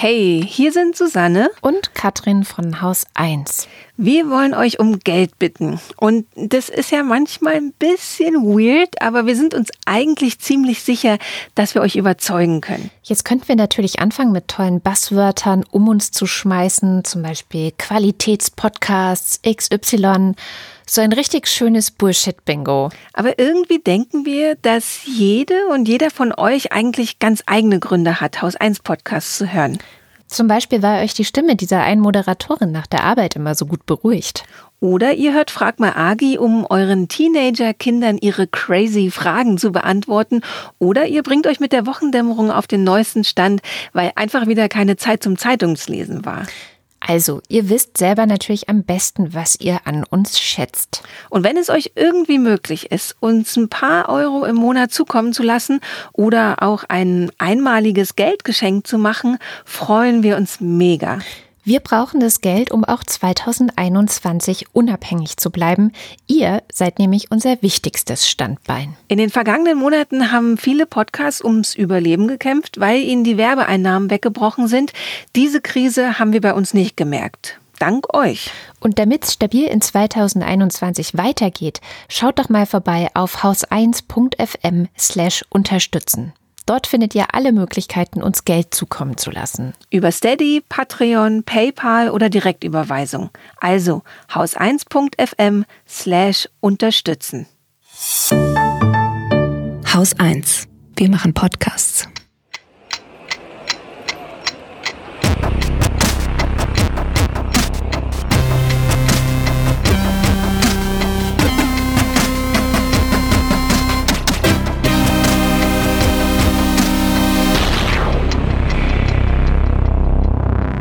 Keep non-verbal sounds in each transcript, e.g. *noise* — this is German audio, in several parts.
Hey, hier sind Susanne und Katrin von Haus 1. Wir wollen euch um Geld bitten. Und das ist ja manchmal ein bisschen weird, aber wir sind uns eigentlich ziemlich sicher, dass wir euch überzeugen können. Jetzt könnten wir natürlich anfangen mit tollen Basswörtern, um uns zu schmeißen, zum Beispiel Qualitätspodcasts, XY. So ein richtig schönes Bullshit-Bingo. Aber irgendwie denken wir, dass jede und jeder von euch eigentlich ganz eigene Gründe hat, Haus 1 Podcasts zu hören. Zum Beispiel, weil euch die Stimme dieser einen Moderatorin nach der Arbeit immer so gut beruhigt. Oder ihr hört Frag mal Agi, um euren Teenager-Kindern ihre crazy Fragen zu beantworten. Oder ihr bringt euch mit der Wochendämmerung auf den neuesten Stand, weil einfach wieder keine Zeit zum Zeitungslesen war. Also, ihr wisst selber natürlich am besten, was ihr an uns schätzt. Und wenn es euch irgendwie möglich ist, uns ein paar Euro im Monat zukommen zu lassen oder auch ein einmaliges Geldgeschenk zu machen, freuen wir uns mega. Wir brauchen das Geld, um auch 2021 unabhängig zu bleiben. Ihr seid nämlich unser wichtigstes Standbein. In den vergangenen Monaten haben viele Podcasts ums Überleben gekämpft, weil ihnen die Werbeeinnahmen weggebrochen sind. Diese Krise haben wir bei uns nicht gemerkt. Dank euch. Und damit es stabil in 2021 weitergeht, schaut doch mal vorbei auf haus1.fm slash unterstützen. Dort findet ihr alle Möglichkeiten, uns Geld zukommen zu lassen. Über Steady, Patreon, PayPal oder Direktüberweisung. Also haus1.fm slash unterstützen. Haus 1. Wir machen Podcasts.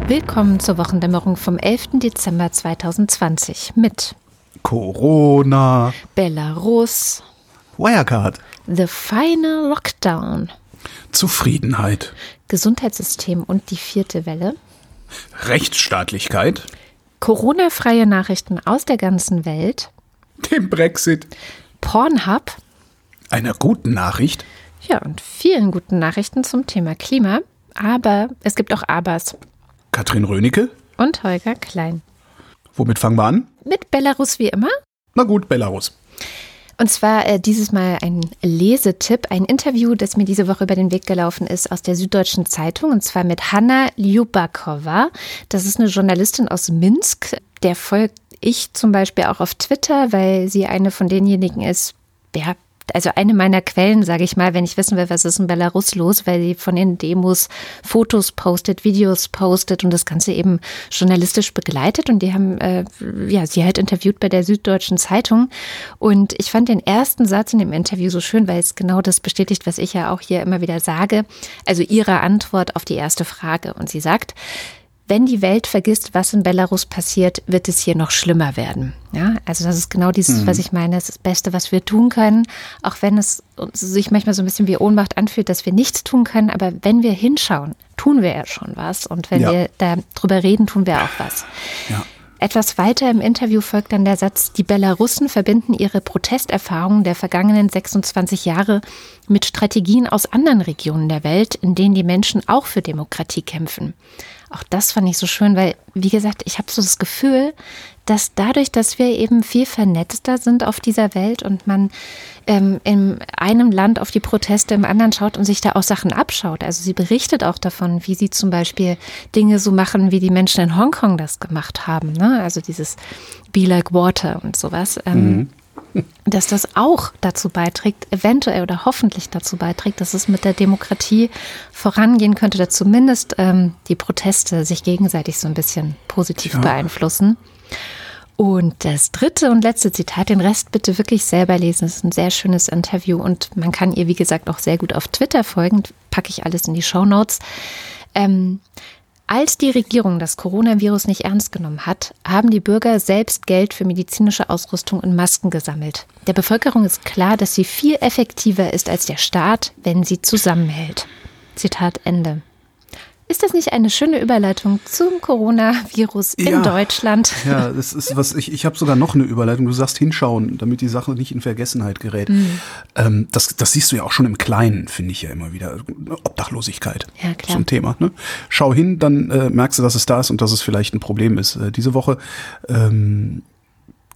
Willkommen zur Wochendämmerung vom 11. Dezember 2020 mit Corona, Belarus, Wirecard, The Final Lockdown, Zufriedenheit, Gesundheitssystem und die vierte Welle, Rechtsstaatlichkeit, Corona-freie Nachrichten aus der ganzen Welt, dem Brexit, Pornhub, einer guten Nachricht, ja, und vielen guten Nachrichten zum Thema Klima. Aber es gibt auch Abers. Katrin Rönecke und Holger Klein. Womit fangen wir an? Mit Belarus wie immer. Na gut, Belarus. Und zwar äh, dieses Mal ein Lesetipp, ein Interview, das mir diese Woche über den Weg gelaufen ist aus der Süddeutschen Zeitung, und zwar mit Hanna Ljubakova. Das ist eine Journalistin aus Minsk. Der folgt ich zum Beispiel auch auf Twitter, weil sie eine von denjenigen ist, ja, also eine meiner Quellen, sage ich mal, wenn ich wissen will, was ist in Belarus los, weil sie von den Demos Fotos postet, Videos postet und das Ganze eben journalistisch begleitet. Und die haben äh, ja sie halt interviewt bei der Süddeutschen Zeitung. Und ich fand den ersten Satz in dem Interview so schön, weil es genau das bestätigt, was ich ja auch hier immer wieder sage. Also ihre Antwort auf die erste Frage. Und sie sagt, wenn die Welt vergisst, was in Belarus passiert, wird es hier noch schlimmer werden. Ja, also das ist genau dieses, mhm. was ich meine, das, das Beste, was wir tun können, auch wenn es sich manchmal so ein bisschen wie Ohnmacht anfühlt, dass wir nichts tun können, aber wenn wir hinschauen, tun wir ja schon was und wenn ja. wir darüber reden, tun wir auch was. Ja. Etwas weiter im Interview folgt dann der Satz, die Belarussen verbinden ihre Protesterfahrungen der vergangenen 26 Jahre mit Strategien aus anderen Regionen der Welt, in denen die Menschen auch für Demokratie kämpfen. Auch das fand ich so schön, weil, wie gesagt, ich habe so das Gefühl, dass dadurch, dass wir eben viel vernetzter sind auf dieser Welt und man ähm, in einem Land auf die Proteste im anderen schaut und sich da auch Sachen abschaut. Also sie berichtet auch davon, wie sie zum Beispiel Dinge so machen, wie die Menschen in Hongkong das gemacht haben. Ne? Also dieses Be Like Water und sowas. Ähm, mhm dass das auch dazu beiträgt, eventuell oder hoffentlich dazu beiträgt, dass es mit der Demokratie vorangehen könnte, oder zumindest ähm, die Proteste sich gegenseitig so ein bisschen positiv ja. beeinflussen. Und das dritte und letzte Zitat, den Rest bitte wirklich selber lesen. Es ist ein sehr schönes Interview und man kann ihr, wie gesagt, auch sehr gut auf Twitter folgen. Packe ich alles in die Show Notes. Ähm, als die Regierung das Coronavirus nicht ernst genommen hat, haben die Bürger selbst Geld für medizinische Ausrüstung und Masken gesammelt. Der Bevölkerung ist klar, dass sie viel effektiver ist als der Staat, wenn sie zusammenhält. Zitat Ende. Ist das nicht eine schöne Überleitung zum Coronavirus in Ja. Deutschland? Ja, das ist was ich, ich habe sogar noch eine Überleitung. Du sagst hinschauen, damit die Sache nicht in Vergessenheit gerät. Mhm. Ähm, das, das siehst du ja auch schon im Kleinen, finde ich ja immer wieder. Obdachlosigkeit. Ja, klar. Zum Thema. Ne? Schau hin, dann äh, merkst du, dass es da ist und dass es vielleicht ein Problem ist. Äh, diese Woche ähm,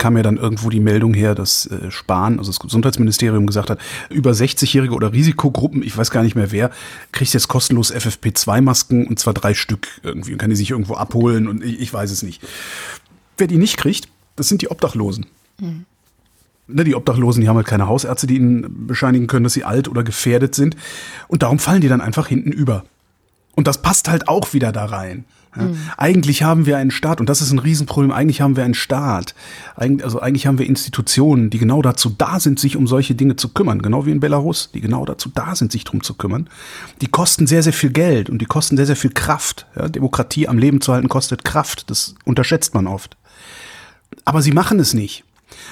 kam ja dann irgendwo die Meldung her, dass äh, Spahn, also das Gesundheitsministerium gesagt hat, über 60-Jährige oder Risikogruppen, ich weiß gar nicht mehr wer, kriegt jetzt kostenlos FFP2-Masken und zwar drei Stück irgendwie und kann die sich irgendwo abholen und ich, ich weiß es nicht. Wer die nicht kriegt, das sind die Obdachlosen. Ne, die Obdachlosen, die haben halt keine Hausärzte, die ihnen bescheinigen können, dass sie alt oder gefährdet sind. Und darum fallen die dann einfach hinten über. Und das passt halt auch wieder da rein. Ja. Eigentlich haben wir einen Staat, und das ist ein Riesenproblem, eigentlich haben wir einen Staat, Eig also eigentlich haben wir Institutionen, die genau dazu da sind, sich um solche Dinge zu kümmern, genau wie in Belarus, die genau dazu da sind, sich drum zu kümmern. Die kosten sehr, sehr viel Geld und die kosten sehr, sehr viel Kraft. Ja, Demokratie am Leben zu halten kostet Kraft, das unterschätzt man oft. Aber sie machen es nicht.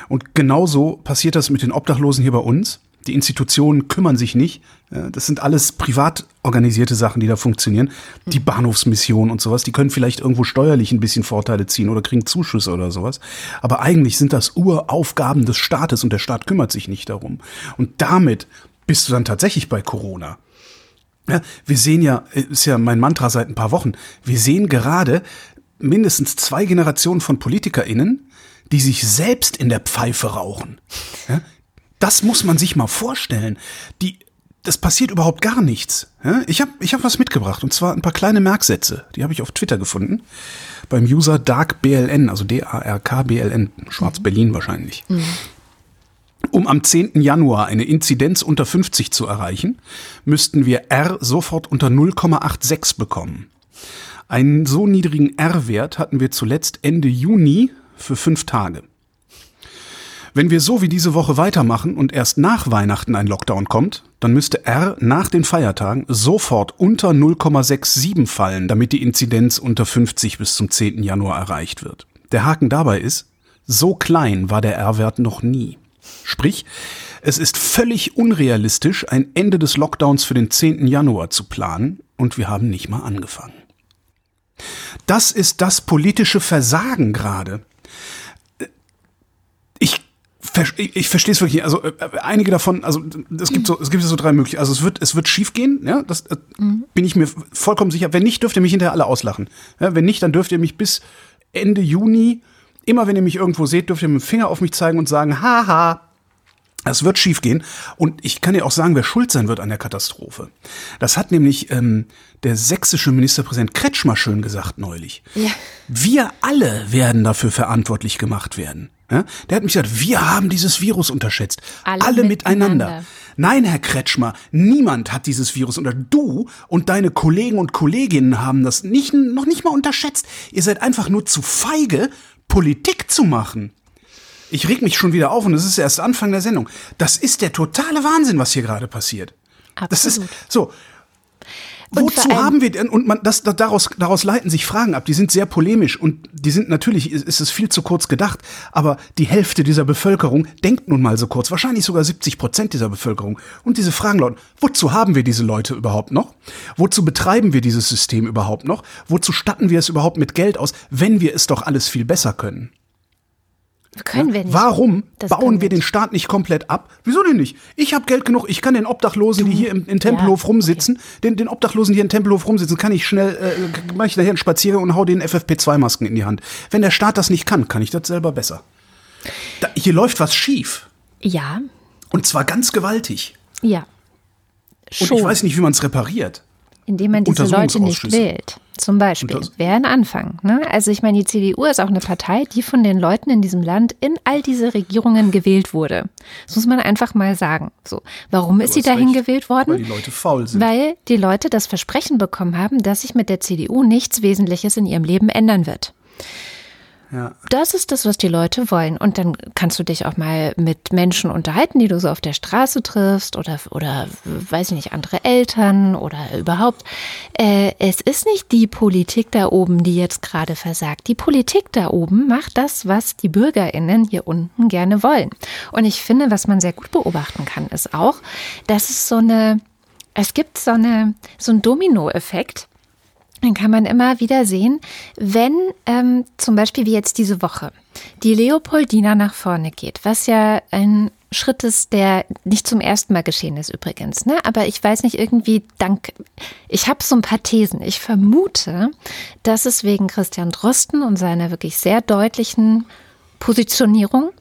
Und genauso passiert das mit den Obdachlosen hier bei uns. Die Institutionen kümmern sich nicht. Ja, Das sind alles privat organisierte Sachen, die da funktionieren. Die Bahnhofsmission und sowas, die können vielleicht irgendwo steuerlich ein bisschen Vorteile ziehen oder kriegen Zuschüsse oder sowas. Aber eigentlich sind das Uraufgaben des Staates und der Staat kümmert sich nicht darum. Und damit bist du dann tatsächlich bei Corona. Ja, wir sehen ja, ist ja mein Mantra seit ein paar Wochen, wir sehen gerade mindestens zwei Generationen von PolitikerInnen, die sich selbst in der Pfeife rauchen. Ja, das muss man sich mal vorstellen. Die, das passiert überhaupt gar nichts. Ich habe ich hab was mitgebracht und zwar ein paar kleine Merksätze. Die habe ich auf Twitter gefunden. Beim User DarkBLN, also D-A-R-K-B-L-N, Schwarz-Berlin wahrscheinlich. Um am 10. Januar eine Inzidenz unter 50 zu erreichen, müssten wir R sofort unter 0,86 bekommen. Einen so niedrigen R-Wert hatten wir zuletzt Ende Juni für fünf Tage. Wenn wir so wie diese Woche weitermachen und erst nach Weihnachten ein Lockdown kommt, dann müsste R nach den Feiertagen sofort unter 0,67 fallen, damit die Inzidenz unter 50 bis zum 10. Januar erreicht wird. Der Haken dabei ist, so klein war der R-Wert noch nie. Sprich, es ist völlig unrealistisch, ein Ende des Lockdowns für den 10. Januar zu planen und wir haben nicht mal angefangen. Das ist das politische Versagen gerade. Ich, ich, ich verstehe es wirklich. nicht. Also äh, einige davon, also es gibt so, es gibt so drei Möglichkeiten. Also es wird, es wird schief gehen. Ja, das äh, bin ich mir vollkommen sicher. Wenn nicht, dürft ihr mich hinterher alle auslachen. Ja, wenn nicht, dann dürft ihr mich bis Ende Juni immer, wenn ihr mich irgendwo seht, dürft ihr mit dem Finger auf mich zeigen und sagen, haha, es wird schiefgehen. Und ich kann dir auch sagen, wer schuld sein wird an der Katastrophe. Das hat nämlich ähm, der sächsische Ministerpräsident Kretschmer schön gesagt neulich. Ja. Wir alle werden dafür verantwortlich gemacht werden. Ja? Der hat mich gesagt, wir haben dieses Virus unterschätzt. Alle Alle, miteinander. miteinander. Nein, Herr Kretschmer, niemand hat dieses Virus unter. Du und deine Kollegen und Kolleginnen haben das nicht, noch nicht mal unterschätzt. Ihr seid einfach nur zu feige, Politik zu machen. Ich reg mich schon wieder auf und es ist erst Anfang der Sendung. Das ist der totale Wahnsinn, was hier gerade passiert. Das ist Absolut. so. Wozu haben wir denn, und man, das, daraus, daraus leiten sich Fragen ab, die sind sehr polemisch und die sind natürlich, ist ist es viel zu kurz gedacht, aber die Hälfte dieser Bevölkerung denkt nun mal so kurz, wahrscheinlich sogar 70 Prozent dieser Bevölkerung. Und diese Fragen lauten, wozu haben wir diese Leute überhaupt noch? Wozu betreiben wir dieses System überhaupt noch? Wozu statten wir es überhaupt mit Geld aus, wenn wir es doch alles viel besser können? Können wir nicht. Warum Das bauen wir wir den nicht. Staat nicht komplett ab? Wieso denn nicht? Ich habe Geld genug, ich kann den Obdachlosen, die hier im, in Tempelhof ja, rumsitzen, den, den Obdachlosen, die hier in Tempelhof rumsitzen, kann ich schnell, äh, mache ich nachher einen Spaziergang und hau den FFP2-Masken in die Hand. Wenn der Staat das nicht kann, kann ich das selber besser. Da, hier läuft was schief. Ja, Und zwar ganz gewaltig. ja. Und Schon. ich weiß nicht, wie man es repariert. Indem man diese Leute nicht wählt. Zum Beispiel. Wäre ein Anfang. Ne? Also ich meine, die CDU ist auch eine Partei, die von den Leuten in diesem Land in all diese Regierungen gewählt wurde. Das muss man einfach mal sagen. So, warum ist sie dahin recht, gewählt worden? Weil die Leute faul sind. Weil die Leute das Versprechen bekommen haben, dass sich mit der CDU nichts Wesentliches in ihrem Leben ändern wird. Ja. Das ist das, was die Leute wollen. Und dann kannst du dich auch mal mit Menschen unterhalten, die du so auf der Straße triffst oder, oder weiß ich nicht, andere Eltern oder überhaupt. Äh, es ist nicht die Politik da oben, die jetzt gerade versagt. Die Politik da oben macht das, was die BürgerInnen hier unten gerne wollen. Und ich finde, was man sehr gut beobachten kann, ist auch, dass es so eine, es gibt so eine, so einen Dominoeffekt dann kann man immer wieder sehen, wenn ähm, zum Beispiel wie jetzt diese Woche die Leopoldina nach vorne geht, was ja ein Schritt ist, der nicht zum ersten Mal geschehen ist übrigens. Ne? Aber ich weiß nicht, irgendwie dank, ich habe so ein paar Thesen. Ich vermute, dass es wegen Christian Drosten und seiner wirklich sehr deutlichen Positionierung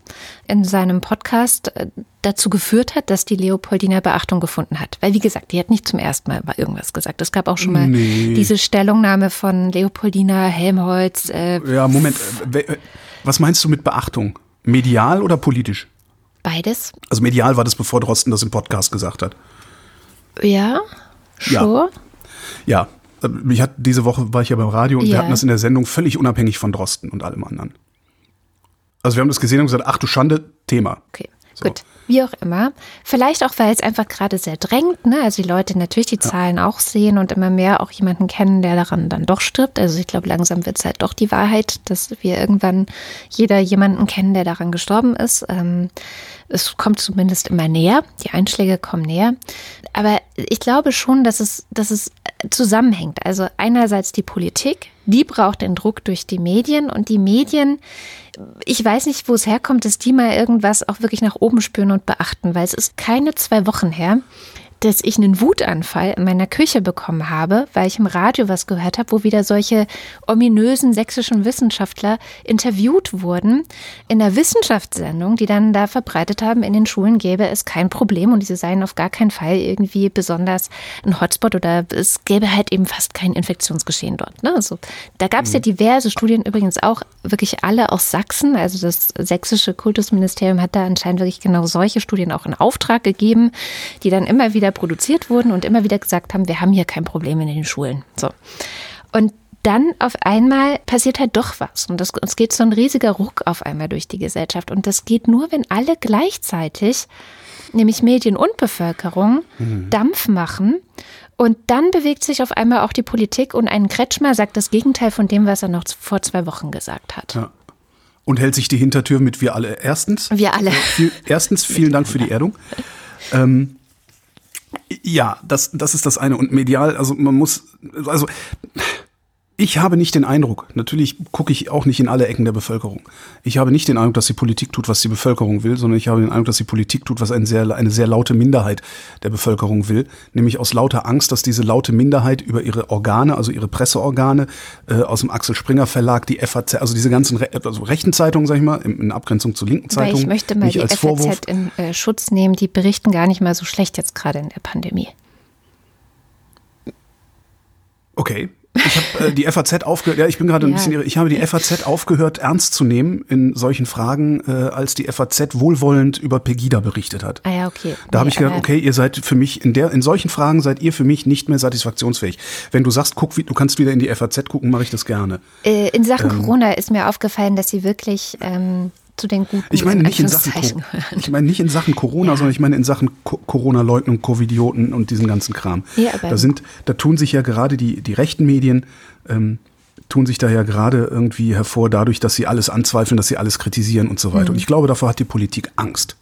in seinem Podcast äh, dazu geführt hat, dass die Leopoldina Beachtung gefunden hat. Weil, wie gesagt, die hat nicht zum ersten Mal irgendwas gesagt. Es gab auch schon mal nee. diese Stellungnahme von Leopoldina Helmholtz. Äh, ja, Moment. Äh, was meinst du mit Beachtung? Medial oder politisch? Beides. Also medial war das, bevor Drosten das im Podcast gesagt hat. Ja, sure. Ja. ja. Ich hatte, diese Woche war ich ja beim Radio und ja. wir hatten das in der Sendung völlig unabhängig von Drosten und allem anderen. Also wir haben das gesehen und gesagt, ach du Schande, Thema. Okay, so. gut. Wie auch immer. Vielleicht auch, weil es einfach gerade sehr drängt. Ne? Also die Leute natürlich die ja. Zahlen auch sehen und immer mehr auch jemanden kennen, der daran dann doch stirbt. Also ich glaube, langsam wird es halt doch die Wahrheit, dass wir irgendwann jeder jemanden kennen, der daran gestorben ist. Ähm, es kommt zumindest immer näher. Die Einschläge kommen näher. Aber ich glaube schon, dass es, dass es zusammenhängt. Also einerseits die Politik, die braucht den Druck durch die Medien und die Medien, ich weiß nicht, wo es herkommt, dass die mal irgendwas auch wirklich nach oben spüren und beachten, weil es ist keine zwei Wochen her, dass ich einen Wutanfall in meiner Küche bekommen habe, weil ich im Radio was gehört habe, wo wieder solche ominösen sächsischen Wissenschaftler interviewt wurden in einer Wissenschaftssendung, die dann da verbreitet haben, in den Schulen gäbe es kein Problem und diese seien auf gar keinen Fall irgendwie besonders ein Hotspot oder es gäbe halt eben fast kein Infektionsgeschehen dort. Ne? Also, da gab es mhm. ja diverse Studien, übrigens auch wirklich alle aus Sachsen. Also das sächsische Kultusministerium hat da anscheinend wirklich genau solche Studien auch in Auftrag gegeben, die dann immer wieder wieder produziert wurden und immer wieder gesagt haben, wir haben hier kein Problem in den Schulen. So. Und dann auf einmal passiert halt doch was. Und das, es geht so ein riesiger Ruck auf einmal durch die Gesellschaft. Und das geht nur, wenn alle gleichzeitig, nämlich Medien und Bevölkerung, mhm. Dampf machen. Und dann bewegt sich auf einmal auch die Politik und ein Kretschmer sagt das Gegenteil von dem, was er noch vor zwei Wochen gesagt hat. Ja. Und hält sich die Hintertür mit wir alle. Erstens. Wir alle. Viel, erstens, vielen Dank für die Erdung. *laughs* Ähm, ja, das, das ist das eine. Und medial, also man muss, also ich habe nicht den Eindruck, natürlich gucke ich auch nicht in alle Ecken der Bevölkerung. Ich habe nicht den Eindruck, dass die Politik tut, was die Bevölkerung will, sondern ich habe den Eindruck, dass die Politik tut, was eine sehr, eine sehr laute Minderheit der Bevölkerung will. Nämlich aus lauter Angst, dass diese laute Minderheit über ihre Organe, also ihre Presseorgane, äh, aus dem Axel Springer Verlag, die FAZ, also diese ganzen Re also rechten Zeitungen, sag ich mal, in, in Abgrenzung zu linken Zeitungen. Weil ich möchte mal die FAZ Vorwurf, in äh, Schutz nehmen, die berichten gar nicht mal so schlecht jetzt gerade in der Pandemie. Okay, ich habe äh, die FAZ aufgehört, ja, ich bin gerade ein ja. bisschen, ich habe die FAZ aufgehört, ernst zu nehmen in solchen Fragen, äh, als die FAZ wohlwollend über Pegida berichtet hat. Ah ja, okay. Da habe ich gedacht, okay, ihr seid für mich, in der, in solchen Fragen seid ihr für mich nicht mehr satisfaktionsfähig. Wenn du sagst, guck, wie, du kannst wieder in die FAZ gucken, mache ich das gerne. Äh, in Sachen ähm, Corona ist mir aufgefallen, dass sie wirklich ähm, zu den guten ich meine nicht in Sachen Ich meine nicht in Sachen Corona, ja. sondern ich meine in Sachen Corona-Leugnung, Covidioten und diesen ganzen Kram. Ja, da sind, da tun sich ja gerade die, die rechten Medien, ähm, tun sich da ja gerade irgendwie hervor dadurch, dass sie alles anzweifeln, dass sie alles kritisieren und so weiter. Mhm. Und ich glaube, davor hat die Politik Angst.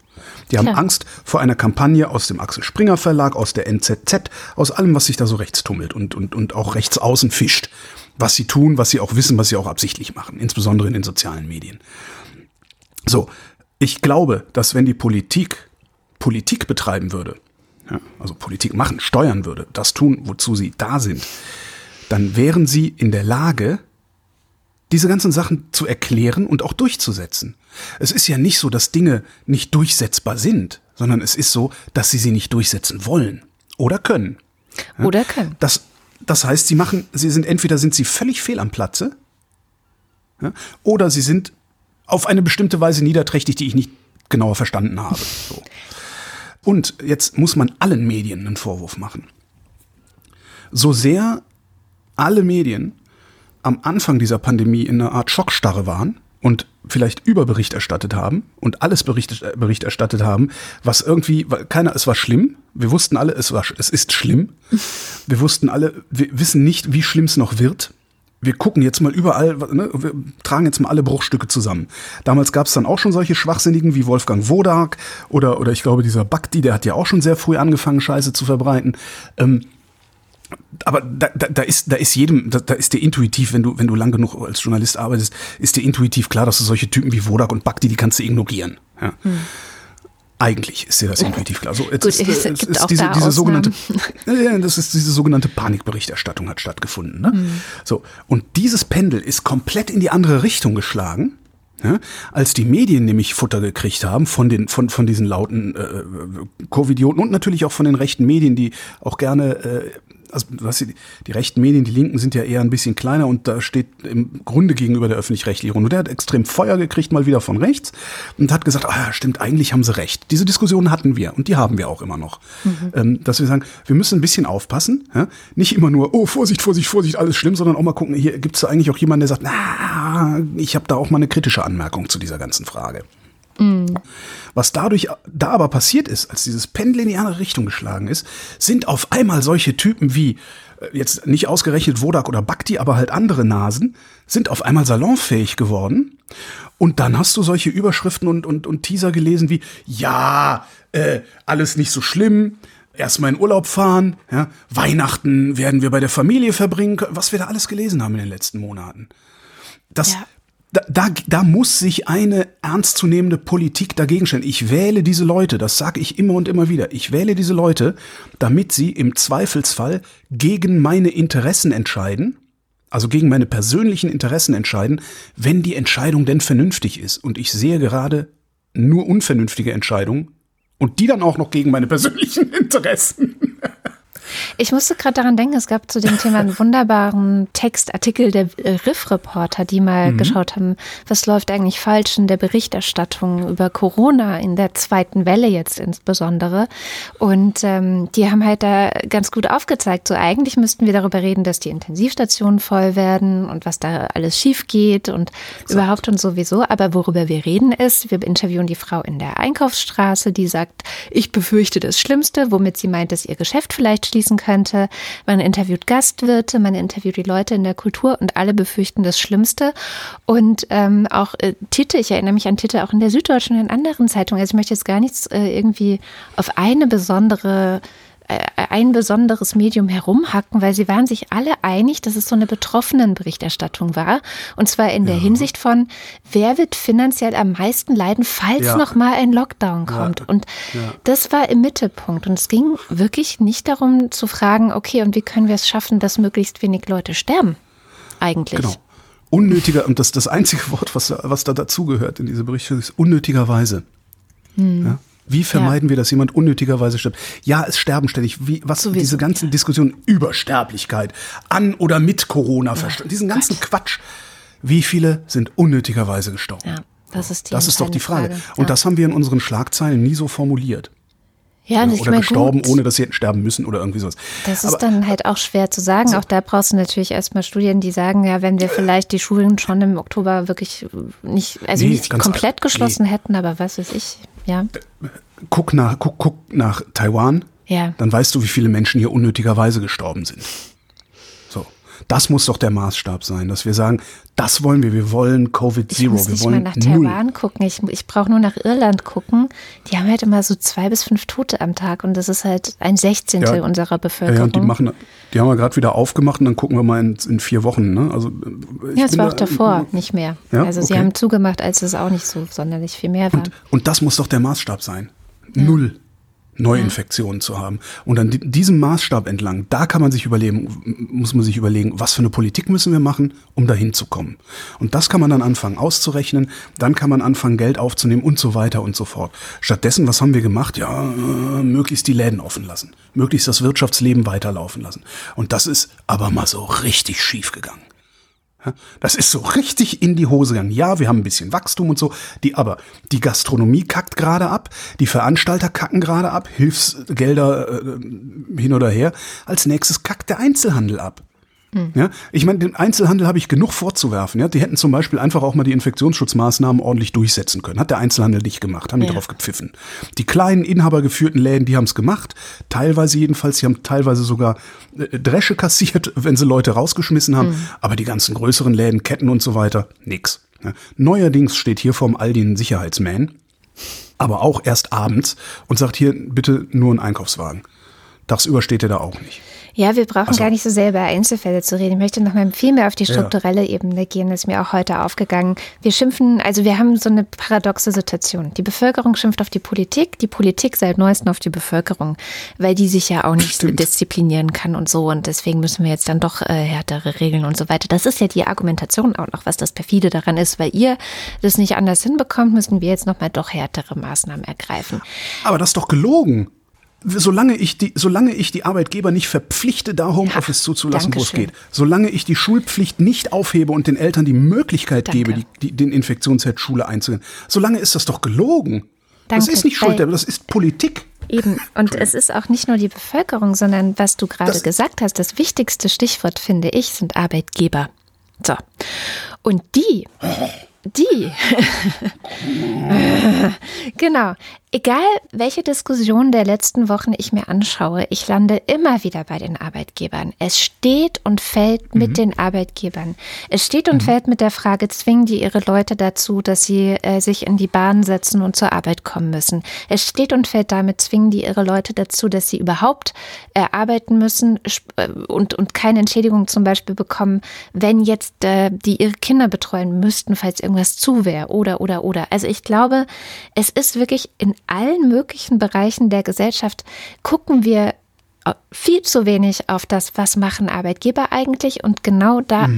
Die haben Klar. Angst vor einer Kampagne aus dem Axel Springer Verlag, aus der NZZ, aus allem, was sich da so rechts tummelt und, und, und auch rechts außen fischt. Was sie tun, was sie auch wissen, was sie auch absichtlich machen, insbesondere in den sozialen Medien. So, ich glaube, dass wenn die Politik Politik betreiben würde, ja, also Politik machen, steuern würde, das tun, wozu sie da sind, dann wären sie in der Lage, diese ganzen Sachen zu erklären und auch durchzusetzen. Es ist ja nicht so, dass Dinge nicht durchsetzbar sind, sondern es ist so, dass sie sie nicht durchsetzen wollen oder können. Ja, oder können. Das, das heißt, sie machen, sie sind entweder sind sie völlig fehl am Platze, ja, oder sie sind auf eine bestimmte Weise niederträchtig, die ich nicht genauer verstanden habe. So. Und jetzt muss man allen Medien einen Vorwurf machen. So sehr alle Medien am Anfang dieser Pandemie in einer Art Schockstarre waren und vielleicht Überbericht erstattet haben und alles Bericht, äh, Bericht erstattet haben, was irgendwie, keiner, es war schlimm. Wir wussten alle, es war, es ist schlimm. Wir wussten alle, wir wissen nicht, wie schlimm es noch wird wir gucken jetzt mal überall, ne, wir tragen jetzt mal alle Bruchstücke zusammen. Damals gab es dann auch schon solche Schwachsinnigen wie Wolfgang Wodak oder, oder ich glaube dieser Bakti, der hat ja auch schon sehr früh angefangen, Scheiße zu verbreiten. Ähm, aber da, da, da ist da ist jedem da, da ist dir intuitiv, wenn du wenn du lang genug als Journalist arbeitest, ist dir intuitiv klar, dass du solche Typen wie Wodak und Bakti, die kannst du ignorieren. Ja. Hm. Eigentlich ist dir das *laughs* intuitiv klar. So, jetzt Gut, ist, es äh, gibt auch diese, da diese sogenannte, *laughs* ja, das ist diese sogenannte Panikberichterstattung hat stattgefunden. Ne? So und dieses Pendel ist komplett in die andere Richtung geschlagen. Ja, als die Medien nämlich Futter gekriegt haben von den von von diesen lauten äh, Covidioten und natürlich auch von den rechten Medien, die auch gerne äh, also was die, die rechten Medien, die Linken sind ja eher ein bisschen kleiner und da steht im Grunde gegenüber der öffentlich-rechtlichen Runde. Der hat extrem Feuer gekriegt, mal wieder von rechts und hat gesagt, ah, stimmt, eigentlich haben sie recht. Diese Diskussion hatten wir und die haben wir auch immer noch. Ähm, dass wir sagen, wir müssen ein bisschen aufpassen, ja? nicht immer nur, oh, Vorsicht, Vorsicht, Vorsicht, alles schlimm, sondern auch mal gucken, hier gibt es da eigentlich auch jemanden, der sagt, na, ich habe da auch mal eine kritische Anmerkung zu dieser ganzen Frage. Was dadurch da aber passiert ist, als dieses Pendel in die andere Richtung geschlagen ist, sind auf einmal solche Typen wie äh, jetzt nicht ausgerechnet Wodak oder Bhakti, aber halt andere Nasen, sind auf einmal salonfähig geworden. Und dann hast du solche Überschriften und, und, und Teaser gelesen wie, ja, äh, alles nicht so schlimm, erstmal in Urlaub fahren, ja, Weihnachten werden wir bei der Familie verbringen, was wir da alles gelesen haben in den letzten Monaten. Das, Ja. Da, da, da muss sich eine ernstzunehmende Politik dagegen stellen. Ich wähle diese Leute, das sage ich immer und immer wieder. Ich wähle diese Leute, damit sie im Zweifelsfall gegen meine Interessen entscheiden, also gegen meine persönlichen Interessen entscheiden, wenn die Entscheidung denn vernünftig ist. Und ich sehe gerade nur unvernünftige Entscheidungen und die dann auch noch gegen meine persönlichen *laughs* Interessen. Ich musste gerade daran denken, es gab zu dem Thema einen wunderbaren Textartikel der äh, Riff-Reporter, die mal Mhm. geschaut haben, was läuft eigentlich falsch in der Berichterstattung über Corona in der zweiten Welle jetzt insbesondere. Und ähm, die haben halt da ganz gut aufgezeigt, so eigentlich müssten wir darüber reden, dass die Intensivstationen voll werden und was da alles schief geht und überhaupt und sowieso. Aber worüber wir reden ist, wir interviewen die Frau in der Einkaufsstraße, die sagt, ich befürchte das Schlimmste, womit sie meint, dass ihr Geschäft vielleicht schließen könnte. Man interviewt Gastwirte, man interviewt die Leute in der Kultur und alle befürchten das Schlimmste. Und ähm, auch äh, Titel, ich erinnere mich an Titel auch in der Süddeutschen und in anderen Zeitungen. Also ich möchte jetzt gar nichts äh, irgendwie auf eine besondere ein besonderes Medium herumhacken, weil sie waren sich alle einig, dass es so eine Betroffenenberichterstattung war. Und zwar in der Hinsicht von, wer wird finanziell am meisten leiden, falls Ja. noch mal ein Lockdown kommt. Und das war im Mittelpunkt. Und es ging wirklich nicht darum zu fragen, okay, und wie können wir es schaffen, dass möglichst wenig Leute sterben? Eigentlich. Genau. Unnötiger, und das, das einzige Wort, was, was da dazugehört in diese Berichte, ist unnötigerweise. Ja? Wie vermeiden wir, dass jemand unnötigerweise stirbt? Ja, es sterben ständig. Wie, was Sowieso, diese ganzen Diskussionen über Sterblichkeit, an oder mit Corona, verst- diesen ganzen Quatsch. Wie viele sind unnötigerweise gestorben? Ja, das ist die Das ist doch die Frage. entscheidende Und Ja. das haben wir in unseren Schlagzeilen nie so formuliert. Ja, nicht oder mehr gestorben, gut. ohne dass sie hätten sterben müssen oder irgendwie sowas. Das ist Aber- dann halt auch schwer zu sagen. Auch da brauchst du natürlich erstmal Studien, die sagen, ja, wenn wir vielleicht die Schulen schon im Oktober wirklich nicht, also Nee, nicht komplett geschlossen hätten, aber was weiß ich, ja. guck nach, guck, guck nach Taiwan, Ja. dann weißt du, wie viele Menschen hier unnötigerweise gestorben sind. Das muss doch der Maßstab sein, dass wir sagen, das wollen wir, wir wollen Covid Ich Zero, muss wir nicht mal wollen nach null. Taiwan gucken. Ich, ich brauche nur nach Irland gucken. Die haben halt immer so zwei bis fünf Tote am Tag und das ist halt ein Sechzehntel Ja. unserer Bevölkerung. ja, und die machen, die haben wir gerade wieder aufgemacht und dann gucken wir mal in, in vier Wochen. Ne? Also, ich ja, es war auch da- davor, nicht mehr. Ja, also sie okay. haben zugemacht, als es auch nicht so sonderlich viel mehr war. Und, und das muss doch der Maßstab sein. Null Neuinfektionen zu haben. Und an di- diesem Maßstab entlang, da kann man sich überlegen, muss man sich überlegen, was für eine Politik müssen wir machen, um dahin zu kommen. Und das kann man dann anfangen auszurechnen, dann kann man anfangen, Geld aufzunehmen und so weiter und so fort. Stattdessen, was haben wir gemacht? Ja, äh, möglichst die Läden offen lassen, möglichst das Wirtschaftsleben weiterlaufen lassen. Und das ist aber mal so richtig schief gegangen. Das ist so richtig in die Hose gegangen. Ja, wir haben ein bisschen Wachstum und so, die aber die Gastronomie kackt gerade ab, die Veranstalter kacken gerade ab, Hilfsgelder äh, hin oder her. Als nächstes kackt der Einzelhandel ab. Ja, ich meine, den Einzelhandel habe ich genug vorzuwerfen. Ja, die hätten zum Beispiel einfach auch mal die Infektionsschutzmaßnahmen ordentlich durchsetzen können. Hat der Einzelhandel nicht gemacht, haben die Ja. drauf gepfiffen. Die kleinen inhabergeführten Läden, die haben es gemacht. Teilweise jedenfalls, die haben teilweise sogar äh, Dresche kassiert, *laughs* wenn sie Leute rausgeschmissen haben. Aber die ganzen größeren Läden, Ketten und so weiter, nix. Ja. Neuerdings steht hier vorm Aldi ein Sicherheitsman, aber auch erst abends und sagt hier bitte nur einen Einkaufswagen. Tagsüber steht er da auch nicht. Ja, wir brauchen Also- gar nicht so sehr über Einzelfälle zu reden. Ich möchte noch mal viel mehr auf die strukturelle Ebene gehen. Das ist mir auch heute aufgegangen. Wir schimpfen, also wir haben so eine paradoxe Situation. Die Bevölkerung schimpft auf die Politik, die Politik seit neuestem auf die Bevölkerung, weil die sich ja auch nicht Stimmt. disziplinieren kann und so. Und deswegen müssen wir jetzt dann doch äh, härtere Regeln und so weiter. Das ist ja die Argumentation auch noch, was das perfide daran ist, weil ihr das nicht anders hinbekommt, müssen wir jetzt noch mal doch härtere Maßnahmen ergreifen. Aber das ist doch gelogen. Solange ich die, solange ich die Arbeitgeber nicht verpflichte, da Homeoffice Ja, zuzulassen, wo es geht, solange ich die Schulpflicht nicht aufhebe und den Eltern die Möglichkeit Danke. gebe, die, die, den Infektionsherd Schule einzugehen, solange ist das doch gelogen. das Danke, ist nicht Schuld, das ist Politik. Eben. Und es ist auch nicht nur die Bevölkerung, sondern was du gerade Das- gesagt hast, das wichtigste Stichwort, finde ich, sind Arbeitgeber. So. Und die, die, *laughs* genau, egal welche Diskussion der letzten Wochen ich mir anschaue, ich lande immer wieder bei den Arbeitgebern. Es steht und fällt mit den Arbeitgebern. Es steht und fällt mit der Frage, zwingen die ihre Leute dazu, dass sie äh, sich in die Bahn setzen und zur Arbeit kommen müssen. Es steht und fällt damit, zwingen die ihre Leute dazu, dass sie überhaupt äh, arbeiten müssen äh, und, und keine Entschädigung zum Beispiel bekommen, wenn jetzt äh, die ihre Kinder betreuen müssten, falls irgendwas zu wäre oder, oder, oder. Also ich glaube, es ist wirklich in allen möglichen Bereichen der Gesellschaft gucken wir äh, viel zu wenig auf das, was machen Arbeitgeber eigentlich. Und genau da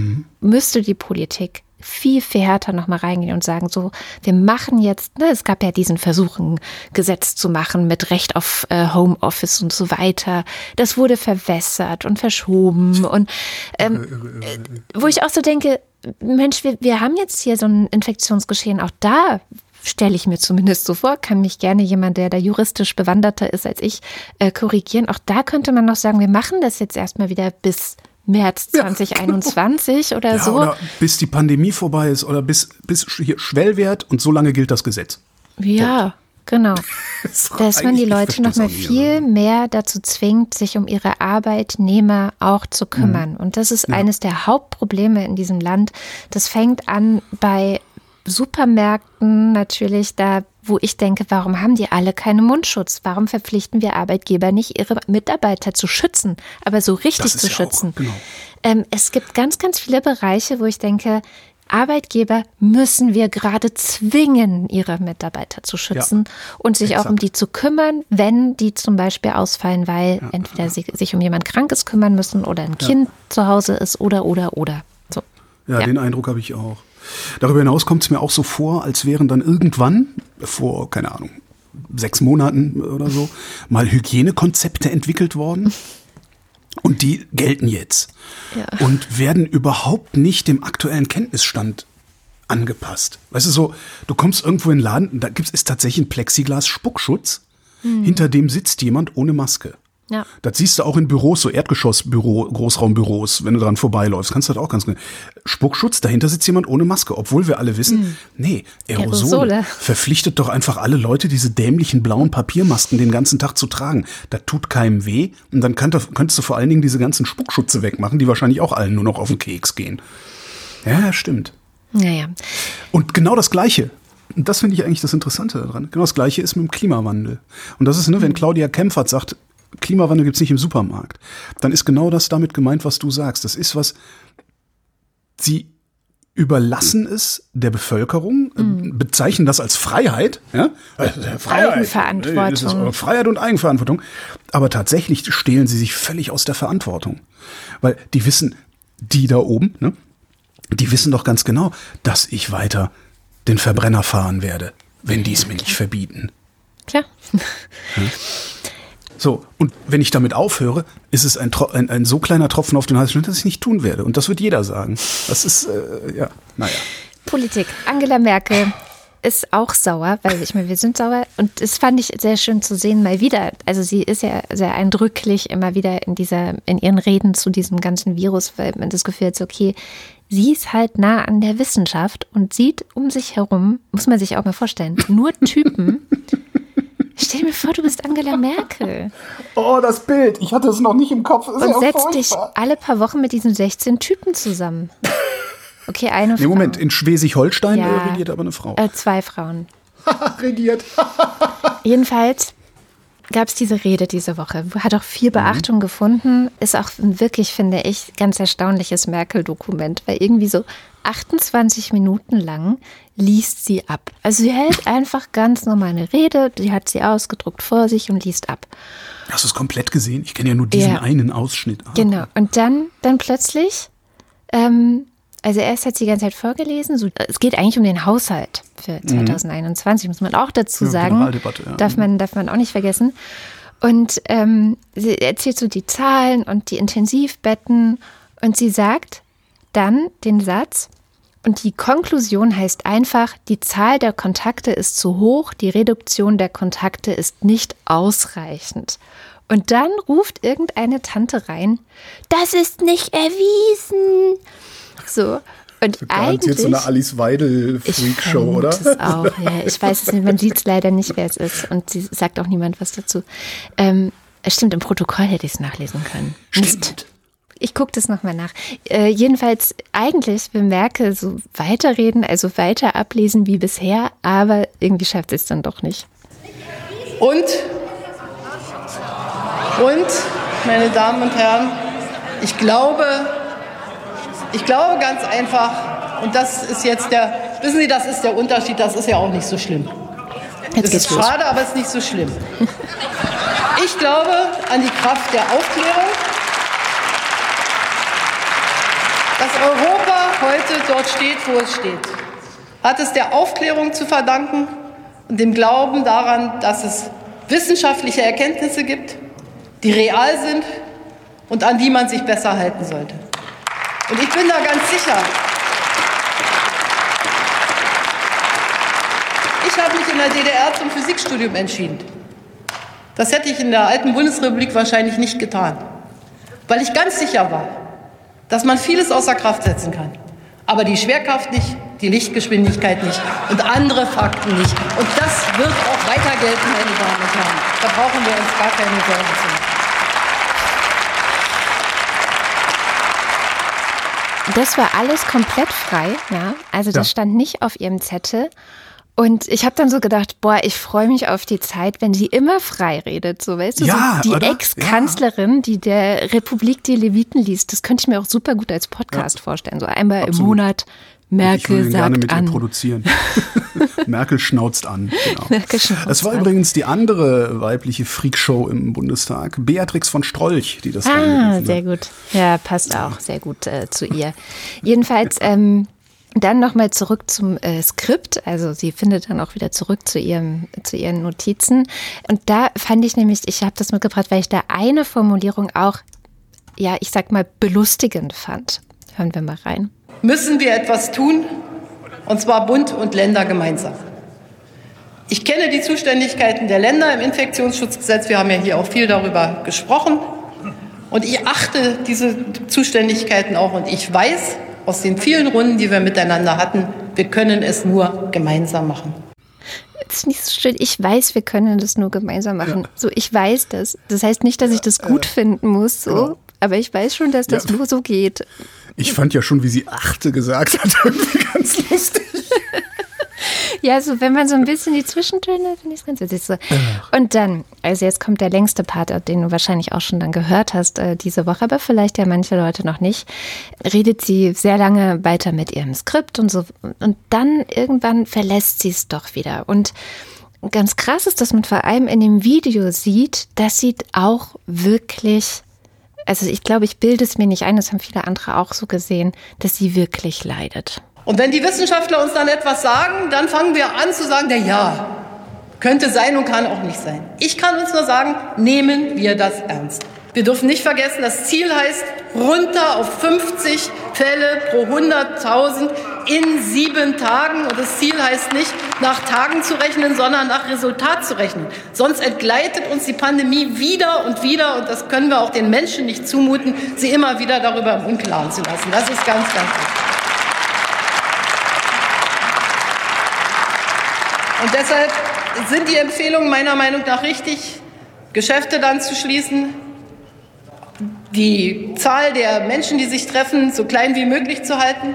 müsste die Politik viel, viel härter nochmal reingehen und sagen, so, wir machen jetzt, ne, es gab ja diesen Versuch, ein Gesetz zu machen mit Recht auf äh, Homeoffice und so weiter. Das wurde verwässert und verschoben und ähm, äh, wo ich auch so denke, Mensch, wir, wir haben jetzt hier so ein Infektionsgeschehen, auch da stelle ich mir zumindest so vor, kann mich gerne jemand, der da juristisch bewanderter ist als ich, äh, korrigieren. Auch da könnte man noch sagen, wir machen das jetzt erstmal wieder bis März Ja, 2021 oder Ja, so. oder bis die Pandemie vorbei ist oder bis, bis hier Schwellwert und so lange gilt das Gesetz. Ja, genau. *laughs* Das Dass man die Leute noch mal viel mehr dazu zwingt, sich um ihre Arbeitnehmer auch zu kümmern. Und das ist eines der Hauptprobleme in diesem Land. Das fängt an bei Supermärkten natürlich da, wo ich denke, warum haben die alle keinen Mundschutz? Warum verpflichten wir Arbeitgeber nicht, ihre Mitarbeiter zu schützen, aber so richtig zu ja auch, schützen? genau. Ähm, es gibt ganz, ganz viele Bereiche, wo ich denke, Arbeitgeber müssen wir gerade zwingen, ihre Mitarbeiter zu schützen und sich auch um exakt. die zu kümmern, wenn die zum Beispiel ausfallen, weil entweder sie sich um jemand Krankes kümmern müssen oder ein Kind zu Hause ist oder, oder, oder. So. Ja, Ja. den Eindruck habe ich auch. Darüber hinaus kommt es mir auch so vor, als wären dann irgendwann, vor, keine Ahnung, sechs Monaten oder so, mal Hygienekonzepte entwickelt worden. Und die gelten jetzt. Ja. Und werden überhaupt nicht dem aktuellen Kenntnisstand angepasst. Weißt du, so, du kommst irgendwo in den Laden, da gibt's ist tatsächlich ein Plexiglas-Spuckschutz, hinter dem sitzt jemand ohne Maske. Ja. Das siehst du auch in Büros, so Erdgeschossbüro, Großraumbüros, wenn du dran vorbeiläufst, kannst du das auch ganz genau. Spuckschutz, dahinter sitzt jemand ohne Maske, obwohl wir alle wissen, nee, Aerosole, Aerosole. verpflichtet doch einfach alle Leute, diese dämlichen blauen Papiermasken den ganzen Tag zu tragen. Das tut keinem weh und dann kann, könntest du vor allen Dingen diese ganzen Spuckschutze wegmachen, die wahrscheinlich auch allen nur noch auf den Keks gehen. Ja, stimmt. Naja. Und genau das Gleiche. Und das finde ich eigentlich das Interessante daran. Genau das Gleiche ist mit dem Klimawandel. Und das ist, ne, wenn Claudia Kempfert sagt, Klimawandel gibt's nicht im Supermarkt, dann ist genau das damit gemeint, was du sagst. Das ist was, sie überlassen es der Bevölkerung, äh, bezeichnen das als Freiheit, ja? Äh, Freiheit. Eigenverantwortung. Eure Freiheit und Eigenverantwortung. Aber tatsächlich stehlen sie sich völlig aus der Verantwortung. Weil die wissen, die da oben, ne? die wissen doch ganz genau, dass ich weiter den Verbrenner fahren werde, wenn die es mir nicht verbieten. Klar. *laughs* So, und wenn ich damit aufhöre, ist es ein, ein, ein so kleiner Tropfen auf den heißen Stein, dass ich nicht tun werde. Und das wird jeder sagen. Das ist, äh, ja, naja. Politik. Angela Merkel ist auch sauer, weil ich meine, wir sind sauer und das fand ich sehr schön zu sehen mal wieder. Also sie ist ja sehr eindrücklich immer wieder in dieser, in ihren Reden zu diesem ganzen Virus, weil man das Gefühl hat, okay, sie ist halt nah an der Wissenschaft und sieht um sich herum, muss man sich auch mal vorstellen, nur Typen. *laughs* Stell dir mir vor, du bist Angela Merkel Oh, das Bild. Ich hatte es noch nicht im Kopf. Ist und setzt dich alle paar Wochen mit diesen 16 Typen zusammen. Okay, eine Nee, Frau. Moment, in Schleswig-Holstein Ja. regiert aber eine Frau. Äh, zwei Frauen. *laughs* regiert. *laughs* Jedenfalls gab es diese Rede diese Woche. Hat auch viel Beachtung mhm. gefunden. Ist auch wirklich, finde ich, ganz erstaunliches Merkel-Dokument, weil irgendwie so 28 Minuten lang liest sie ab. Also sie hält einfach ganz normal eine Rede, die hat sie ausgedruckt vor sich und liest ab. Hast du es komplett gesehen? Ich kenne ja nur diesen ja. einen Ausschnitt. Ah. Genau. Und dann, dann plötzlich, ähm, also erst hat sie die ganze Zeit vorgelesen, so, es geht eigentlich um den Haushalt für 2021, mhm. muss man auch dazu sagen. Ja, darf, man, darf man auch nicht vergessen. Und ähm, sie erzählt so die Zahlen und die Intensivbetten und sie sagt dann den Satz, und die Konklusion heißt einfach, die Zahl der Kontakte ist zu hoch, die Reduktion der Kontakte ist nicht ausreichend. Und dann ruft irgendeine Tante rein, das ist nicht erwiesen. So. Und eigentlich jetzt so eine Alice Weidel Freakshow, oder? Es auch, ja. Ich weiß es nicht, man *laughs* sieht es leider nicht, wer es ist. Und sie sagt auch niemand was dazu. Ähm, stimmt, im Protokoll hätte ich es nachlesen können. Stimmt. Ich gucke das nochmal nach. Äh, jedenfalls, eigentlich will Merkel so weiterreden, also weiter ablesen wie bisher, aber irgendwie schafft es dann doch nicht. Und, und, meine Damen und Herren, ich glaube, ich glaube ganz einfach, und das ist jetzt der, wissen Sie, das ist der Unterschied, das ist ja auch nicht so schlimm. Es ist schade, aber es ist nicht so schlimm. Ich glaube an die Kraft der Aufklärung. Dass Europa heute dort steht, wo es steht, hat es der Aufklärung zu verdanken und dem Glauben daran, dass es wissenschaftliche Erkenntnisse gibt, die real sind und an die man sich besser halten sollte. Und ich bin da ganz sicher, ich habe mich in der DDR zum Physikstudium entschieden. Das hätte ich in der alten Bundesrepublik wahrscheinlich nicht getan, weil ich ganz sicher war, dass man vieles außer Kraft setzen kann. Aber die Schwerkraft nicht, die Lichtgeschwindigkeit nicht und andere Fakten nicht. Und das wird auch weiter gelten, meine Damen und Herren. Da brauchen wir uns gar keine Sorgen zu machen. Das war alles komplett frei, ja. Also das ja. stand nicht auf ihrem Zettel. Und ich habe dann so gedacht, boah, ich freue mich auf die Zeit, wenn sie immer frei redet, so weißt du, ja, so die Ex-Kanzlerin, ja. die der Republik die Leviten liest, das könnte ich mir auch super gut als Podcast ja. vorstellen, so einmal Absolut. im Monat. Merkel ich sagt gerne mit an. ihr produzieren. *laughs* Merkel schnauzt an. Genau. Merkel schnauzt es war an. übrigens die andere weibliche Freakshow im Bundestag, Beatrix von Strolch, die das Ah, sehr gut. Ja, passt auch sehr gut äh, zu ihr. Jedenfalls ähm, dann nochmal zurück zum äh, Skript. Also sie findet dann auch wieder zurück zu, ihrem, zu ihren Notizen. Und da fand ich nämlich, ich habe das mitgebracht, weil ich da eine Formulierung auch, ja, ich sag mal, belustigend fand. Hören wir mal rein. Müssen wir etwas tun? Und zwar Bund und Länder gemeinsam. Ich kenne die Zuständigkeiten der Länder im Infektionsschutzgesetz. Wir haben ja hier auch viel darüber gesprochen. Und ich achte diese Zuständigkeiten auch. Und ich weiß, aus den vielen Runden, die wir miteinander hatten, wir können es nur gemeinsam machen. Das ist nicht so schön. Ich weiß, wir können das nur gemeinsam machen. Ja. So, ich weiß das. Das heißt nicht, dass ich das gut äh, finden muss, so. Genau. Aber ich weiß schon, dass das ja. nur so geht. Ich fand ja schon, wie sie achte gesagt hat, *laughs* irgendwie ganz lustig. Ja, so wenn man so ein bisschen die Zwischentöne, finde ich es ganz witzig. So. Und dann, also jetzt kommt der längste Part, den du wahrscheinlich auch schon dann gehört hast äh, diese Woche, aber vielleicht ja manche Leute noch nicht, redet sie sehr lange weiter mit ihrem Skript und so. Und dann irgendwann verlässt sie es doch wieder. Und ganz krass ist, dass man vor allem in dem Video sieht, das sieht auch wirklich also ich glaube, ich bilde es mir nicht ein, das haben viele andere auch so gesehen, dass sie wirklich leidet. Und wenn die Wissenschaftler uns dann etwas sagen, dann fangen wir an zu sagen, der ja, könnte sein und kann auch nicht sein. Ich kann uns nur sagen, nehmen wir das ernst. Wir dürfen nicht vergessen, das Ziel heißt runter auf 50 Fälle pro 100.000 in sieben Tagen. Und das Ziel heißt nicht nach Tagen zu rechnen, sondern nach Resultat zu rechnen. Sonst entgleitet uns die Pandemie wieder und wieder. Und das können wir auch den Menschen nicht zumuten, sie immer wieder darüber im Unklaren zu lassen. Das ist ganz, ganz wichtig. Und deshalb sind die Empfehlungen meiner Meinung nach richtig, Geschäfte dann zu schließen, die Zahl der Menschen, die sich treffen, so klein wie möglich zu halten.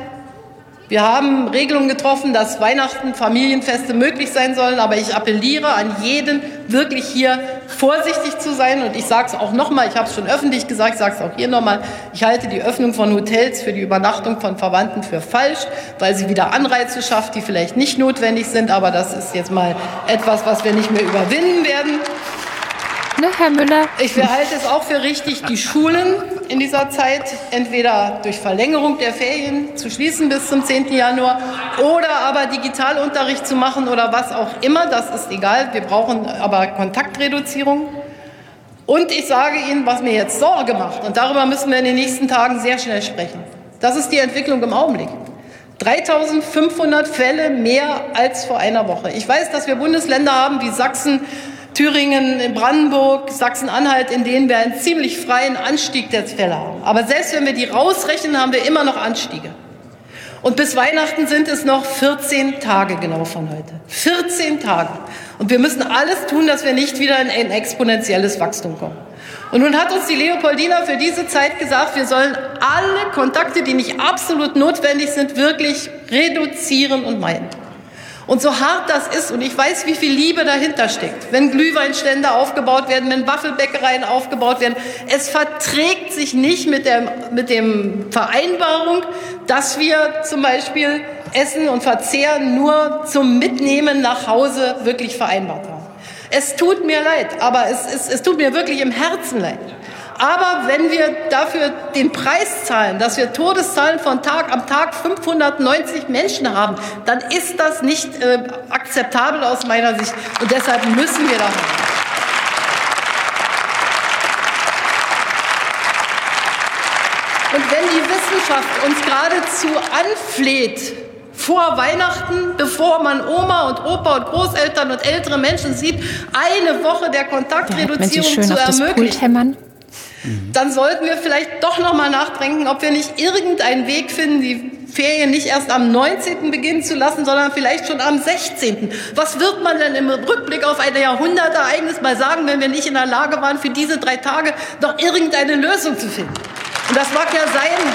Wir haben Regelungen getroffen, dass Weihnachten, Familienfeste möglich sein sollen, aber ich appelliere an jeden, wirklich hier vorsichtig zu sein. Und ich sage es auch nochmal, ich habe es schon öffentlich gesagt, ich sage es auch hier nochmal, ich halte die Öffnung von Hotels für die Übernachtung von Verwandten für falsch, weil sie wieder Anreize schafft, die vielleicht nicht notwendig sind. Aber das ist jetzt mal etwas, was wir nicht mehr überwinden werden. Ne, Herr Müller? Ich halte es auch für richtig, die Schulen in dieser Zeit entweder durch Verlängerung der Ferien zu schließen bis zum 10. Januar oder aber Digitalunterricht zu machen oder was auch immer. Das ist egal. Wir brauchen aber Kontaktreduzierung. Und ich sage Ihnen, was mir jetzt Sorge macht, und darüber müssen wir in den nächsten Tagen sehr schnell sprechen. Das ist die Entwicklung im Augenblick. 3500 Fälle mehr als vor einer Woche. Ich weiß, dass wir Bundesländer haben wie Sachsen, Thüringen, Brandenburg, Sachsen-Anhalt, in denen wir einen ziemlich freien Anstieg der Fälle haben. Aber selbst wenn wir die rausrechnen, haben wir immer noch Anstiege. Und bis Weihnachten sind es noch 14 Tage genau von heute. 14 Tage. Und wir müssen alles tun, dass wir nicht wieder in ein exponentielles Wachstum kommen. Und nun hat uns die Leopoldina für diese Zeit gesagt, wir sollen alle Kontakte, die nicht absolut notwendig sind, wirklich reduzieren und meiden. Und so hart das ist, und ich weiß, wie viel Liebe dahinter steckt, wenn Glühweinstände aufgebaut werden, wenn Waffelbäckereien aufgebaut werden, es verträgt sich nicht mit der mit dem Vereinbarung, dass wir zum Beispiel Essen und Verzehren nur zum Mitnehmen nach Hause wirklich vereinbart haben. Es tut mir leid, aber es, es, es tut mir wirklich im Herzen leid. Aber wenn wir dafür den Preis zahlen, dass wir Todeszahlen von Tag am Tag 590 Menschen haben, dann ist das nicht äh, akzeptabel aus meiner Sicht. Und deshalb müssen wir da haben. Und wenn die Wissenschaft uns geradezu anfleht, vor Weihnachten, bevor man Oma und Opa und Großeltern und ältere Menschen sieht, eine Woche der Kontaktreduzierung ja, zu ermöglichen dann sollten wir vielleicht doch noch mal nachdenken, ob wir nicht irgendeinen Weg finden, die Ferien nicht erst am 19. beginnen zu lassen, sondern vielleicht schon am 16. Was wird man denn im Rückblick auf ein Jahrhundertereignis mal sagen, wenn wir nicht in der Lage waren, für diese drei Tage noch irgendeine Lösung zu finden? Und das mag ja sein,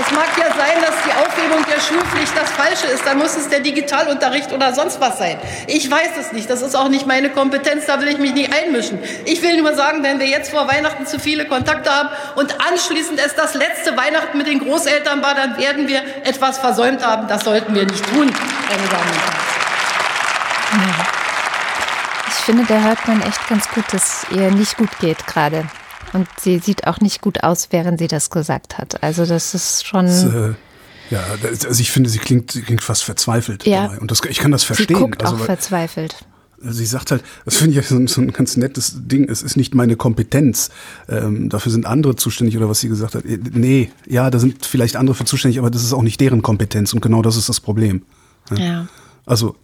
es mag ja sein, dass die Aufhebung der Schulpflicht das Falsche ist. Dann muss es der Digitalunterricht oder sonst was sein. Ich weiß es nicht. Das ist auch nicht meine Kompetenz. Da will ich mich nicht einmischen. Ich will nur sagen, wenn wir jetzt vor Weihnachten zu viele Kontakte haben und anschließend es das letzte Weihnachten mit den Großeltern war, dann werden wir etwas versäumt haben. Das sollten wir nicht tun, meine Damen und Herren. Ich finde, da hört man echt ganz gut, dass ihr nicht gut geht gerade. Und sie sieht auch nicht gut aus, während sie das gesagt hat. Also das ist schon. Das, äh, ja, also ich finde, sie klingt, sie klingt fast verzweifelt ja. dabei. Und das, ich kann das verstehen. Sie guckt also, auch weil, verzweifelt. Sie sagt halt, das finde ich so, so ein ganz nettes Ding, es ist nicht meine Kompetenz. Ähm, dafür sind andere zuständig oder was sie gesagt hat. Äh, nee, ja, da sind vielleicht andere für zuständig, aber das ist auch nicht deren Kompetenz und genau das ist das Problem. Ja. ja. Also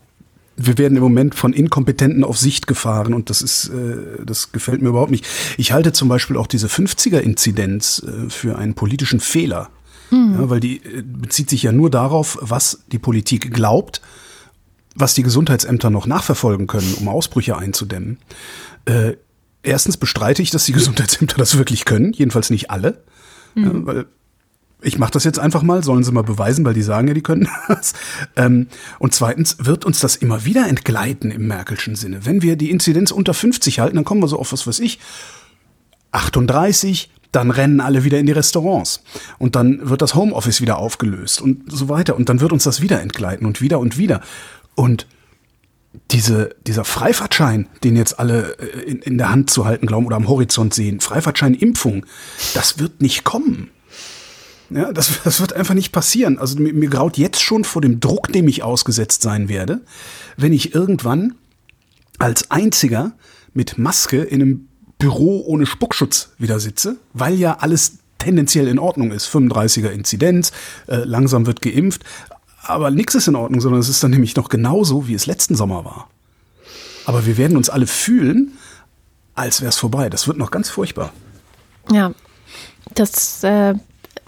wir werden im Moment von Inkompetenten auf Sicht gefahren und das ist, äh, das gefällt mir überhaupt nicht. Ich halte zum Beispiel auch diese 50er-Inzidenz äh, für einen politischen Fehler, mhm. ja, weil die äh, bezieht sich ja nur darauf, was die Politik glaubt, was die Gesundheitsämter noch nachverfolgen können, um Ausbrüche einzudämmen. Äh, erstens bestreite ich, dass die Gesundheitsämter das wirklich können, jedenfalls nicht alle, mhm. ja, weil ich mache das jetzt einfach mal, sollen sie mal beweisen, weil die sagen ja, die können *laughs* das. Ähm, und zweitens wird uns das immer wieder entgleiten im Merkelschen Sinne. Wenn wir die Inzidenz unter 50 halten, dann kommen wir so auf was weiß ich, 38, dann rennen alle wieder in die Restaurants. Und dann wird das Homeoffice wieder aufgelöst und so weiter. Und dann wird uns das wieder entgleiten und wieder und wieder. Und diese, dieser Freifahrtschein, den jetzt alle äh, in, in der Hand zu halten glauben oder am Horizont sehen, Freifahrtschein-Impfung, das wird nicht kommen. Ja, das, das wird einfach nicht passieren. Also mir, mir graut jetzt schon vor dem Druck, dem ich ausgesetzt sein werde, wenn ich irgendwann als einziger mit Maske in einem Büro ohne Spuckschutz wieder sitze, weil ja alles tendenziell in Ordnung ist. 35er Inzidenz, äh, langsam wird geimpft, aber nichts ist in Ordnung, sondern es ist dann nämlich noch genauso, wie es letzten Sommer war. Aber wir werden uns alle fühlen, als wäre es vorbei. Das wird noch ganz furchtbar. Ja, das äh,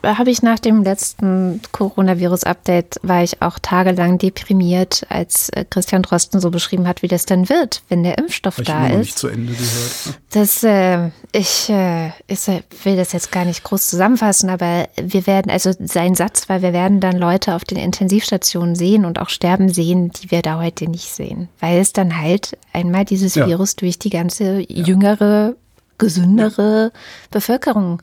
habe ich nach dem letzten Coronavirus-Update, war ich auch tagelang deprimiert, als äh, Christian Drosten so beschrieben hat, wie das dann wird, wenn der Impfstoff ich da ist. nicht zu Ende gehört. Das, äh, ich, äh, ich äh, will das jetzt gar nicht groß zusammenfassen, aber wir werden, also sein Satz war, wir werden dann Leute auf den Intensivstationen sehen und auch sterben sehen, die wir da heute nicht sehen. Weil es dann halt einmal dieses Ja. Virus durch die ganze jüngere, gesündere Bevölkerung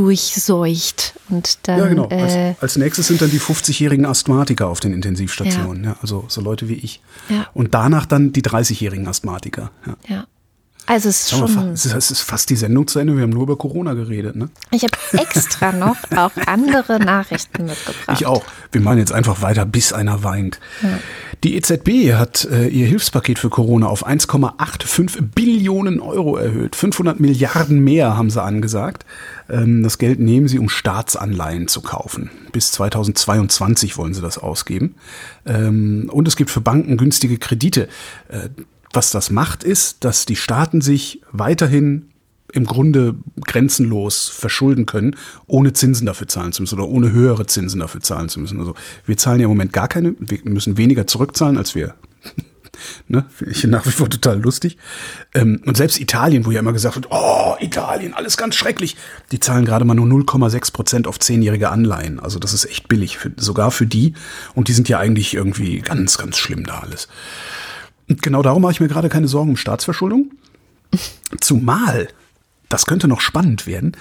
durchseucht. Und dann, Ja, genau. Als, äh, als nächstes sind dann die 50-jährigen Asthmatiker auf den Intensivstationen. Ja. also so Leute wie ich. Ja. Und danach dann die 30-jährigen Asthmatiker. Ja. Ja. Also es ist schon. Es ist, fast die Sendung zu Ende. Wir haben nur über Corona geredet. Ne? Ich habe extra noch auch andere Nachrichten mitgebracht. Ich auch. Wir machen jetzt einfach weiter, bis einer weint. Die EZB hat äh, ihr Hilfspaket für Corona auf 1,85 Billionen Euro erhöht. 500 Milliarden mehr haben sie angesagt. Ähm, das Geld nehmen sie, um Staatsanleihen zu kaufen. Bis 2022 wollen sie das ausgeben. Ähm, und es gibt für Banken günstige Kredite. Äh, was das macht, ist, dass die Staaten sich weiterhin im Grunde grenzenlos verschulden können, ohne Zinsen dafür zahlen zu müssen oder ohne höhere Zinsen dafür zahlen zu müssen. Also wir zahlen ja im Moment gar keine, wir müssen weniger zurückzahlen, als wir. *laughs* Ne, finde ich nach wie vor total lustig. Ähm, und selbst Italien, wo ja immer gesagt wird, oh, Italien, alles ganz schrecklich, die zahlen gerade mal nur 0,6 Prozent auf zehnjährige Anleihen. Also das ist echt billig, für, sogar für die. Und die sind ja eigentlich irgendwie ganz, ganz schlimm da alles. Genau darum mache ich mir gerade keine Sorgen um Staatsverschuldung. *laughs* Zumal, das könnte noch spannend werden,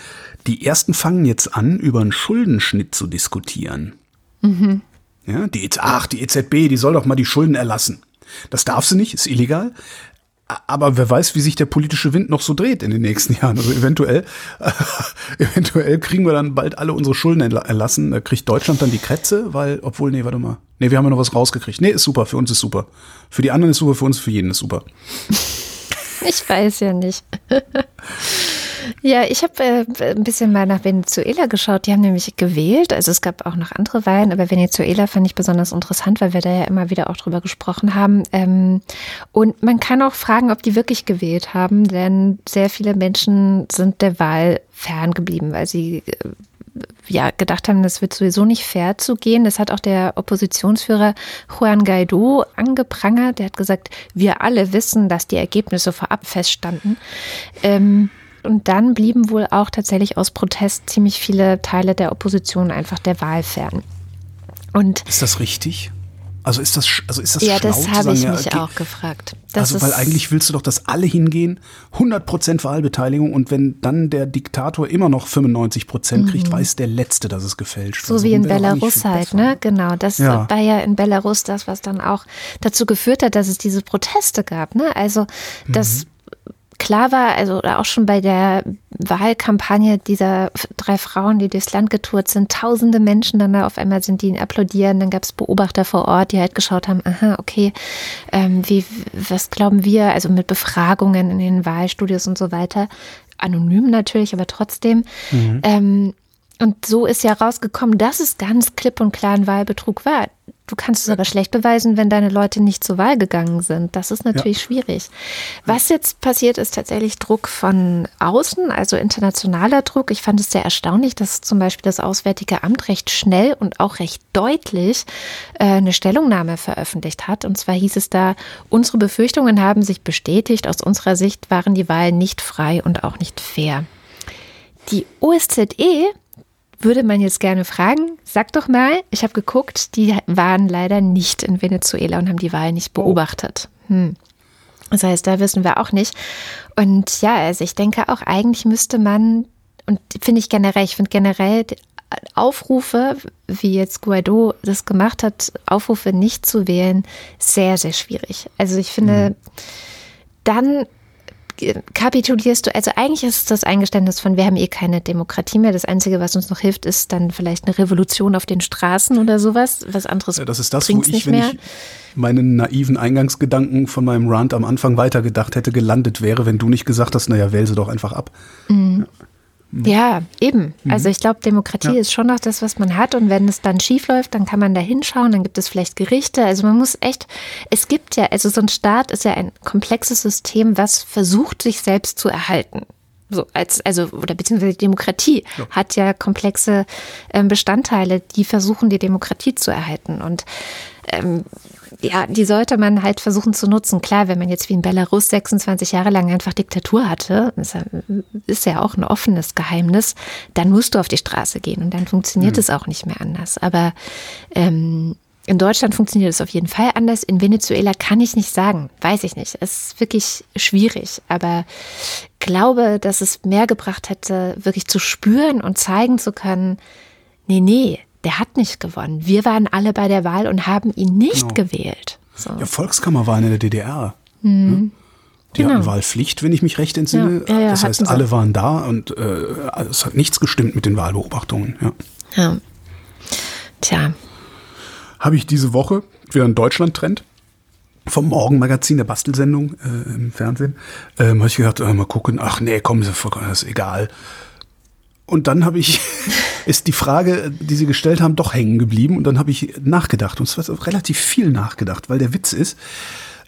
die ersten fangen jetzt an, über einen Schuldenschnitt zu diskutieren. Ja, die, EZ ach, die EZB, die soll doch mal die Schulden erlassen. Das darf sie nicht, ist illegal. Aber wer weiß, wie sich der politische Wind noch so dreht in den nächsten *laughs* Jahren. Also eventuell, *laughs* eventuell kriegen wir dann bald alle unsere Schulden erla- erlassen. Da kriegt Deutschland dann die Krätze, weil, obwohl, nee, warte mal. Nee, wir haben ja noch was rausgekriegt. Nee, ist super, für uns ist super. Für die anderen ist super, für uns, für jeden ist super. Ich weiß ja nicht. *laughs* ja, ich habe äh, ein bisschen mal nach Venezuela geschaut. Die haben nämlich gewählt. Also es gab auch noch andere Wahlen, aber Venezuela fand ich besonders interessant, weil wir da ja immer wieder auch drüber gesprochen haben. Ähm, und man kann auch fragen, ob die wirklich gewählt haben, denn sehr viele Menschen sind der Wahl ferngeblieben, weil sie äh, ja, gedacht haben, das wird sowieso nicht fair zu gehen. Das hat auch der Oppositionsführer Juan Guaido angeprangert. Der hat gesagt, wir alle wissen, dass die Ergebnisse vorab feststanden. Ähm, und dann blieben wohl auch tatsächlich aus Protest ziemlich viele Teile der Opposition einfach der Wahl fern. Und Ist das richtig? Also ist das, also ist das ja, schlau das habe ich ja, mich okay, auch gefragt. Das also, weil eigentlich willst du doch, dass alle hingehen, 100% Wahlbeteiligung und wenn dann der Diktator immer noch 95% kriegt, weiß der Letzte, dass es gefälscht. Mhm. So wie in Belarus halt, ne? Genau. Das Ja. war ja in Belarus das, was dann auch dazu geführt hat, dass es diese Proteste gab, ne? Also, das klar war, also auch schon bei der Wahlkampagne dieser drei Frauen, die durchs Land getourt sind, tausende Menschen dann da auf einmal sind, die ihn applaudieren. Dann gab es Beobachter vor Ort, die halt geschaut haben, aha, okay, ähm, wie, was glauben wir, also mit Befragungen in den Wahlstudios und so weiter. Anonym natürlich, aber trotzdem. Ähm, und so ist ja rausgekommen, dass es ganz klipp und klar ein Wahlbetrug war. Du kannst es aber schlecht beweisen, wenn deine Leute nicht zur Wahl gegangen sind. Das ist natürlich schwierig. Was jetzt passiert, ist tatsächlich Druck von außen, also internationaler Druck. Ich fand es sehr erstaunlich, dass zum Beispiel das Auswärtige Amt recht schnell und auch recht deutlich äh, eine Stellungnahme veröffentlicht hat. Und zwar hieß es da, unsere Befürchtungen haben sich bestätigt. Aus unserer Sicht waren die Wahlen nicht frei und auch nicht fair. Die OSZE würde man jetzt gerne fragen, sag doch mal, ich habe geguckt, die waren leider nicht in Venezuela und haben die Wahl nicht beobachtet. Hm. Das heißt, da wissen wir auch nicht. Und ja, also ich denke auch, eigentlich müsste man, und finde ich generell, ich finde generell Aufrufe, wie jetzt Guaido das gemacht hat, Aufrufe nicht zu wählen, sehr, sehr schwierig. Also ich finde, dann kapitulierst du, also eigentlich ist das Eingeständnis von, wir haben eh keine Demokratie mehr. Das Einzige, was uns noch hilft, ist dann vielleicht eine Revolution auf den Straßen oder sowas. Was anderes Ja, das ist das, wo ich, wenn mehr. ich meinen naiven Eingangsgedanken von meinem Rant am Anfang weitergedacht hätte, gelandet wäre, wenn du nicht gesagt hast, naja, wähl sie doch einfach ab. Ja, eben. Also ich glaube, Demokratie Mhm. Ja. ist schon noch das, was man hat. Und wenn es dann schief läuft, dann kann man da hinschauen, dann gibt es vielleicht Gerichte. Also man muss echt, es gibt ja, also so ein Staat ist ja ein komplexes System, was versucht, sich selbst zu erhalten. So als, also, oder beziehungsweise die Demokratie ja. hat ja komplexe ähm, Bestandteile, die versuchen, die Demokratie zu erhalten. Und ähm, ja, die sollte man halt versuchen zu nutzen. Klar, wenn man jetzt wie in Belarus 26 Jahre lang einfach Diktatur hatte, ist ja, ist ja auch ein offenes Geheimnis, dann musst du auf die Straße gehen und dann funktioniert mhm. es auch nicht mehr anders. Aber ähm, in Deutschland funktioniert es auf jeden Fall anders. In Venezuela kann ich nicht sagen, weiß ich nicht. Es ist wirklich schwierig, aber glaube, dass es mehr gebracht hätte, wirklich zu spüren und zeigen zu können, nee, nee, der hat nicht gewonnen. Wir waren alle bei der Wahl und haben ihn nicht genau. gewählt. So. Ja, Volkskammerwahlen in der DDR. Mhm. Ne? Die genau. hatten Wahlpflicht, wenn ich mich recht entsinne. Ja, ja, das heißt, alle sie. waren da und äh, es hat nichts gestimmt mit den Wahlbeobachtungen. Ja. ja. Tja. Habe ich diese Woche wieder einen Deutschland-Trend vom Morgenmagazin, der Bastelsendung äh, im Fernsehen. Ähm, habe ich gedacht, äh, mal gucken, ach nee, komm, das ist egal. Und dann habe ich, *laughs* ist die Frage, die sie gestellt haben, doch hängen geblieben. Und dann habe ich nachgedacht. Und es war relativ viel nachgedacht, weil der Witz ist,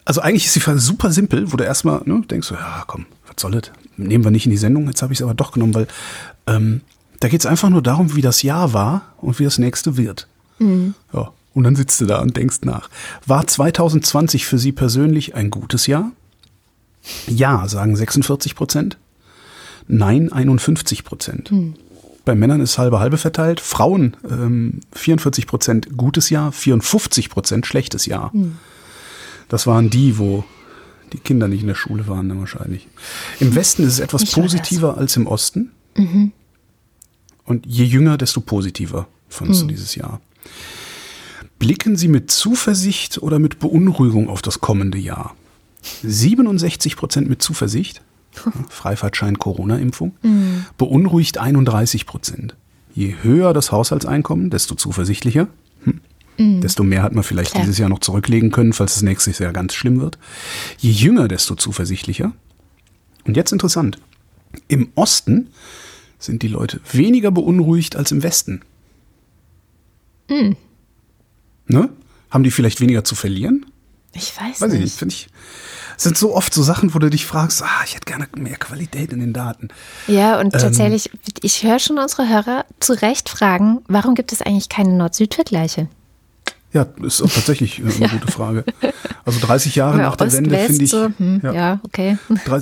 also eigentlich ist die Frage super simpel, wo du erstmal ne, denkst, so, ja komm, was soll das? Nehmen wir nicht in die Sendung. Jetzt habe ich es aber doch genommen, weil ähm, da geht es einfach nur darum, wie das Jahr war und wie das nächste wird. Mhm. Ja. Und dann sitzt du da und denkst nach. War 2020 für Sie persönlich ein gutes Jahr? Ja, sagen 46 Prozent. Nein 51 Prozent. Hm. Bei Männern ist halbe halbe verteilt. Frauen ähm, 44 Prozent gutes Jahr, 54 Prozent schlechtes Jahr. Hm. Das waren die, wo die Kinder nicht in der Schule waren, dann wahrscheinlich. Im Westen ist es etwas ich positiver als im Osten. Mhm. Und je jünger, desto positiver fandest hm. du dieses Jahr. Blicken Sie mit Zuversicht oder mit Beunruhigung auf das kommende Jahr? 67 Prozent mit Zuversicht, *laughs* Freifahrtschein Corona-Impfung, mhm. beunruhigt 31 Prozent. Je höher das Haushaltseinkommen, desto zuversichtlicher. Hm. Mhm. Desto mehr hat man vielleicht Klar. dieses Jahr noch zurücklegen können, falls es nächstes Jahr ganz schlimm wird. Je jünger, desto zuversichtlicher. Und jetzt interessant. Im Osten sind die Leute weniger beunruhigt als im Westen. Mhm. Ne? Haben die vielleicht weniger zu verlieren? Ich weiß, weiß nicht. Ich nicht, finde ich sind so oft so Sachen, wo du dich fragst, ah, ich hätte gerne mehr Qualität in den Daten. Ja, und ähm, tatsächlich, ich höre schon unsere Hörer zu Recht fragen, warum gibt es eigentlich keine Nord-Süd-Vergleiche? Ja, ist auch tatsächlich eine ja. gute Frage. Also 30 Jahre ja, nach der Ost, Wende finde ich. So, hm, ja. ja. okay.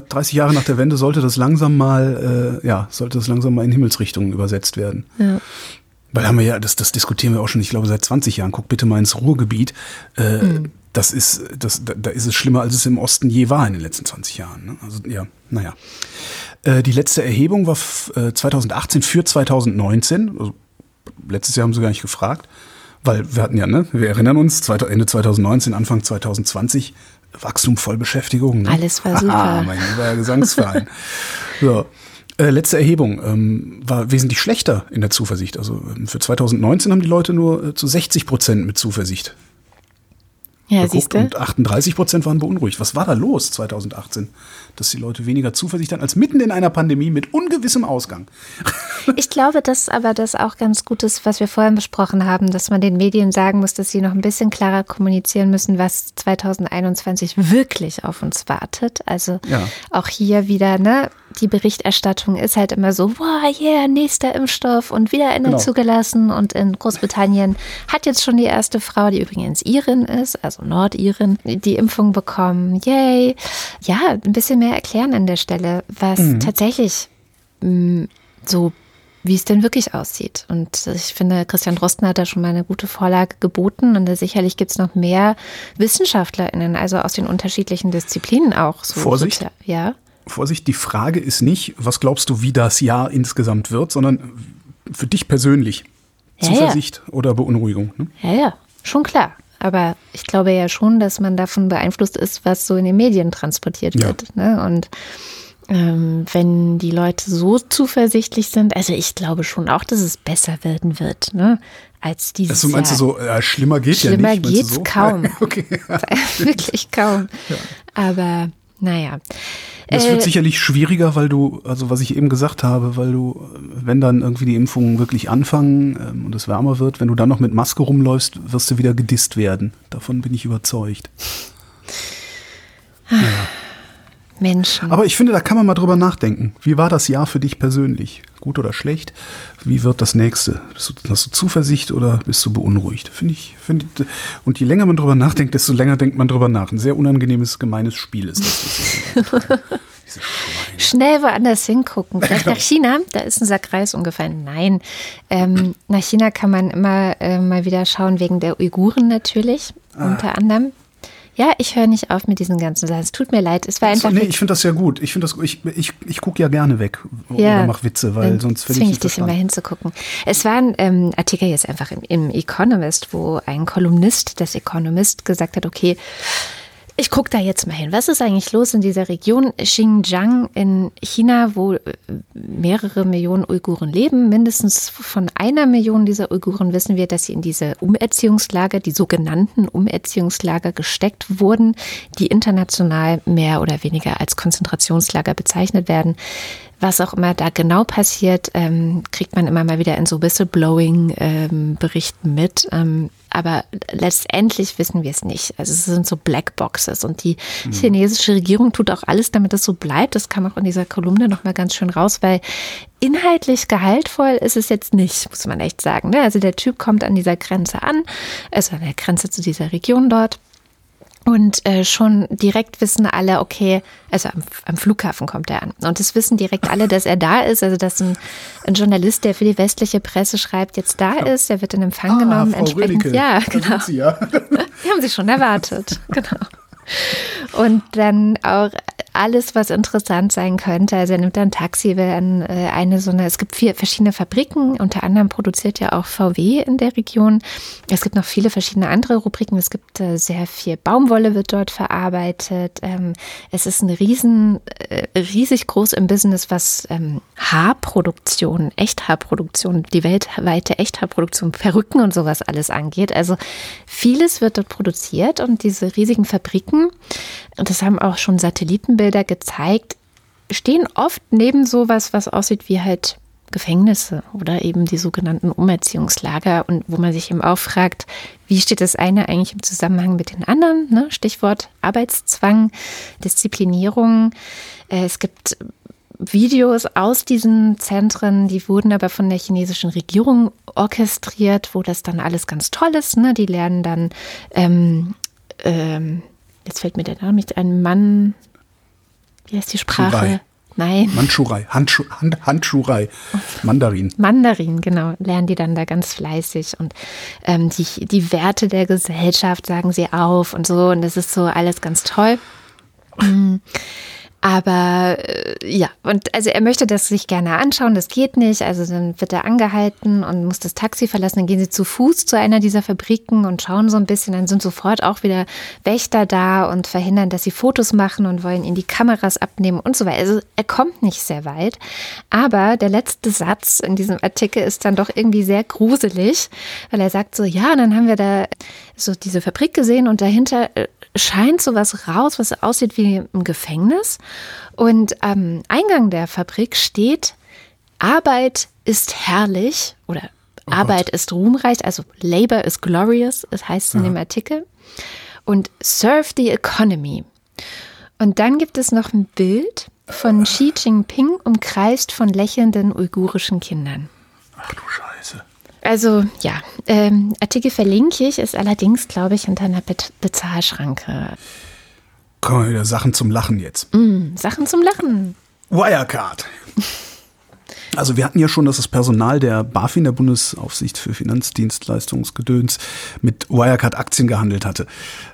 30 Jahre nach der Wende sollte das langsam mal, äh, ja, sollte das langsam mal in Himmelsrichtungen übersetzt werden. Ja. Weil haben wir ja, das, das diskutieren wir auch schon, ich glaube, seit 20 Jahren. Guck bitte mal ins Ruhrgebiet. Äh, mhm das ist, das, da, da ist es schlimmer, als es im Osten je war in den letzten 20 Jahren. Ne? Also ja, naja. Äh, die letzte Erhebung war äh, 2018 für 2019. Also, letztes Jahr haben sie gar nicht gefragt, weil wir hatten ja, ne, wir erinnern uns, Ende 2019, Anfang 2020, Wachstum, Vollbeschäftigung. Ne? Alles war super. Ah, mein lieber Gesangsverein. *laughs* so. Äh, letzte Erhebung ähm, war wesentlich schlechter in der Zuversicht. Also ähm, für 2019 haben die Leute nur äh, zu 60 Prozent mit Zuversicht ja, geguckt und 38 Prozent waren beunruhigt. Was war da los 2018? Dass die Leute weniger Zuversicht hatten als mitten in einer Pandemie mit ungewissem Ausgang. *laughs* Ich glaube, dass aber das auch ganz gut ist, was wir vorhin besprochen haben, dass man den Medien sagen muss, dass sie noch ein bisschen klarer kommunizieren müssen, was 2021 wirklich auf uns wartet. Also ja. auch hier wieder, ne, die Berichterstattung ist halt immer so, wow, yeah, nächster Impfstoff und wieder innen genau. zugelassen. Und in Großbritannien hat jetzt schon die erste Frau, die übrigens Irin ist, also Nordirin, die Impfung bekommen. Yay. Ja, ein bisschen mehr erklären an der Stelle, was mhm. tatsächlich mh, mm, so wie es denn wirklich aussieht. Und ich finde, Christian Drosten hat da schon mal eine gute Vorlage geboten und sicherlich gibt es noch mehr WissenschaftlerInnen, also aus den unterschiedlichen Disziplinen auch. So Vorsicht. ja. Vorsicht, die Frage ist nicht, was glaubst du, wie das Jahr insgesamt wird, sondern für dich persönlich. Ja, Zuversicht ja. oder Beunruhigung. Ne? Ja, ja, schon klar. Aber ich glaube ja schon, dass man davon beeinflusst ist, was so in den Medien transportiert ja. wird. Ne? Und ähm, wenn die Leute so zuversichtlich sind, also ich glaube schon auch, dass es besser werden wird, ne? Als dieses also meinst Jahr. du so, ja, schlimmer geht schlimmer ja nicht? Schlimmer geht's so? kaum. *laughs* okay. *laughs* Wirklich kaum. Aber naja. Das wird äh, sicherlich schwieriger, weil du, also was ich eben gesagt habe, weil du, wenn dann irgendwie die Impfungen wirklich anfangen ähm, und es wärmer wird, wenn du dann noch mit Maske rumläufst, wirst du wieder gedisst werden. Davon bin ich überzeugt. Ja. Menschen. Aber ich finde, da kann man mal drüber nachdenken. Wie war das Jahr für dich persönlich? Gut oder schlecht? Wie wird das nächste? Bist du, hast du Zuversicht oder bist du beunruhigt? Finde ich, finde ich, und je länger man drüber nachdenkt, desto länger denkt man drüber nach. Ein sehr unangenehmes, gemeines Spiel ist das. *laughs* Schnell woanders hingucken. *laughs* Vielleicht nach China, da ist ein Sack Reis ungefähr. Nein, ähm, nach China kann man immer äh, mal wieder schauen, wegen der Uiguren natürlich, ah. unter anderem. Ja, ich höre nicht auf mit diesen ganzen Sachen. Es tut mir leid. Es war einfach. nee, ich finde das ja gut. Ich finde das, ich, ich, ich gucke ja gerne weg ja, oder mache Witze, weil sonst finde ich. ich dich immer hinzugucken. Es war ein ähm, Artikel jetzt einfach im, im Economist, wo ein Kolumnist des Economist gesagt hat, okay, ich gucke da jetzt mal hin. Was ist eigentlich los in dieser Region Xinjiang in China, wo äh, mehrere Millionen Uiguren leben? Mindestens von einer Million dieser Uiguren wissen wir, dass sie in diese Umerziehungslager, die sogenannten Umerziehungslager gesteckt wurden, die international mehr oder weniger als Konzentrationslager bezeichnet werden was auch immer da genau passiert, ähm, kriegt man immer mal wieder in so Whistleblowing-Berichten ähm, mit. Ähm, aber letztendlich wissen wir es nicht. Also es sind so Blackboxes und die mhm. chinesische Regierung tut auch alles, damit es so bleibt. Das kam auch in dieser Kolumne nochmal ganz schön raus, weil inhaltlich gehaltvoll ist es jetzt nicht, muss man echt sagen. Ne? Also der Typ kommt an dieser Grenze an, also an der Grenze zu dieser Region dort und äh, schon direkt wissen alle, okay, also am, am, Flughafen kommt er an. Und es wissen direkt alle, dass er da ist. Also dass ein, ein Journalist, der für die westliche Presse schreibt, jetzt da ist, der wird in Empfang ah, genommen. Frau entsprechend, ja, genau. Sie, ja. *laughs* Die haben sie schon erwartet. Genau. Und dann auch alles, was interessant sein könnte. Also er nimmt dann Taxi, will an äh, eine so eine, es gibt vier verschiedene Fabriken, unter anderem produziert ja auch VW in der Region. Es gibt noch viele verschiedene andere Rubriken. Es gibt äh, sehr viel Baumwolle wird dort verarbeitet. Ähm, es ist ein riesen, äh, riesig groß im Business, was ähm, Haarproduktion, Echthaarproduktion, die weltweite Echthaarproduktion, Perücken und sowas alles angeht. Also vieles wird dort produziert und diese riesigen Fabriken, und das haben auch schon Satelliten Bilder gezeigt, stehen oft neben sowas, was aussieht wie halt Gefängnisse oder eben die sogenannten Umerziehungslager und wo man sich eben auch fragt, wie steht das eine eigentlich im Zusammenhang mit den anderen? Ne? Stichwort Arbeitszwang, Disziplinierung. Äh, es gibt Videos aus diesen Zentren, die wurden aber von der chinesischen Regierung orchestriert, wo das dann alles ganz toll ist. Ne? Die lernen dann, ähm, jetzt fällt mir der Name nicht ein, Mann, wie heißt die Sprache? Schurai. Nein. Manschurei, Handschu Hand Handschurei, Mandarin. Mandarin, genau, lernen die dann da ganz fleißig und ähm, die, die Werte der Gesellschaft sagen sie auf und so und das ist so alles ganz toll. Aber äh, ja, und also er möchte das sich gerne anschauen, das geht nicht. Also dann wird er angehalten und muss das Taxi verlassen. Dann gehen sie zu Fuß zu einer dieser Fabriken und schauen so ein bisschen. Dann sind sofort auch wieder Wächter da und verhindern, dass sie Fotos machen und wollen ihn die Kameras abnehmen und so weiter. Also er kommt nicht sehr weit. Aber der letzte Satz in diesem Artikel ist dann doch irgendwie sehr gruselig, weil er sagt so, ja, dann haben wir da so diese Fabrik gesehen und dahinter äh, scheint sowas raus, was aussieht wie ein Gefängnis. Und am Eingang der Fabrik steht, Arbeit ist herrlich oder oh Arbeit Gott. ist ruhmreich, also Labor is glorious, das heißt es in dem Artikel. Und serve the economy. Und dann gibt es noch ein Bild von Xi Jinping umkreist von lächelnden uigurischen Kindern. Ach du Scheiße. Also ja, ähm, Artikel verlinke ich, ist allerdings, glaube ich, unter einer Be Bezahlschranke. Kommen wir wieder Sachen zum Lachen jetzt. Mm, Sachen zum Lachen. Wirecard. Also wir hatten ja schon, dass das Personal der BaFin, der Bundesaufsicht für Finanzdienstleistungsgedöns, mit Wirecard-Aktien gehandelt hatte.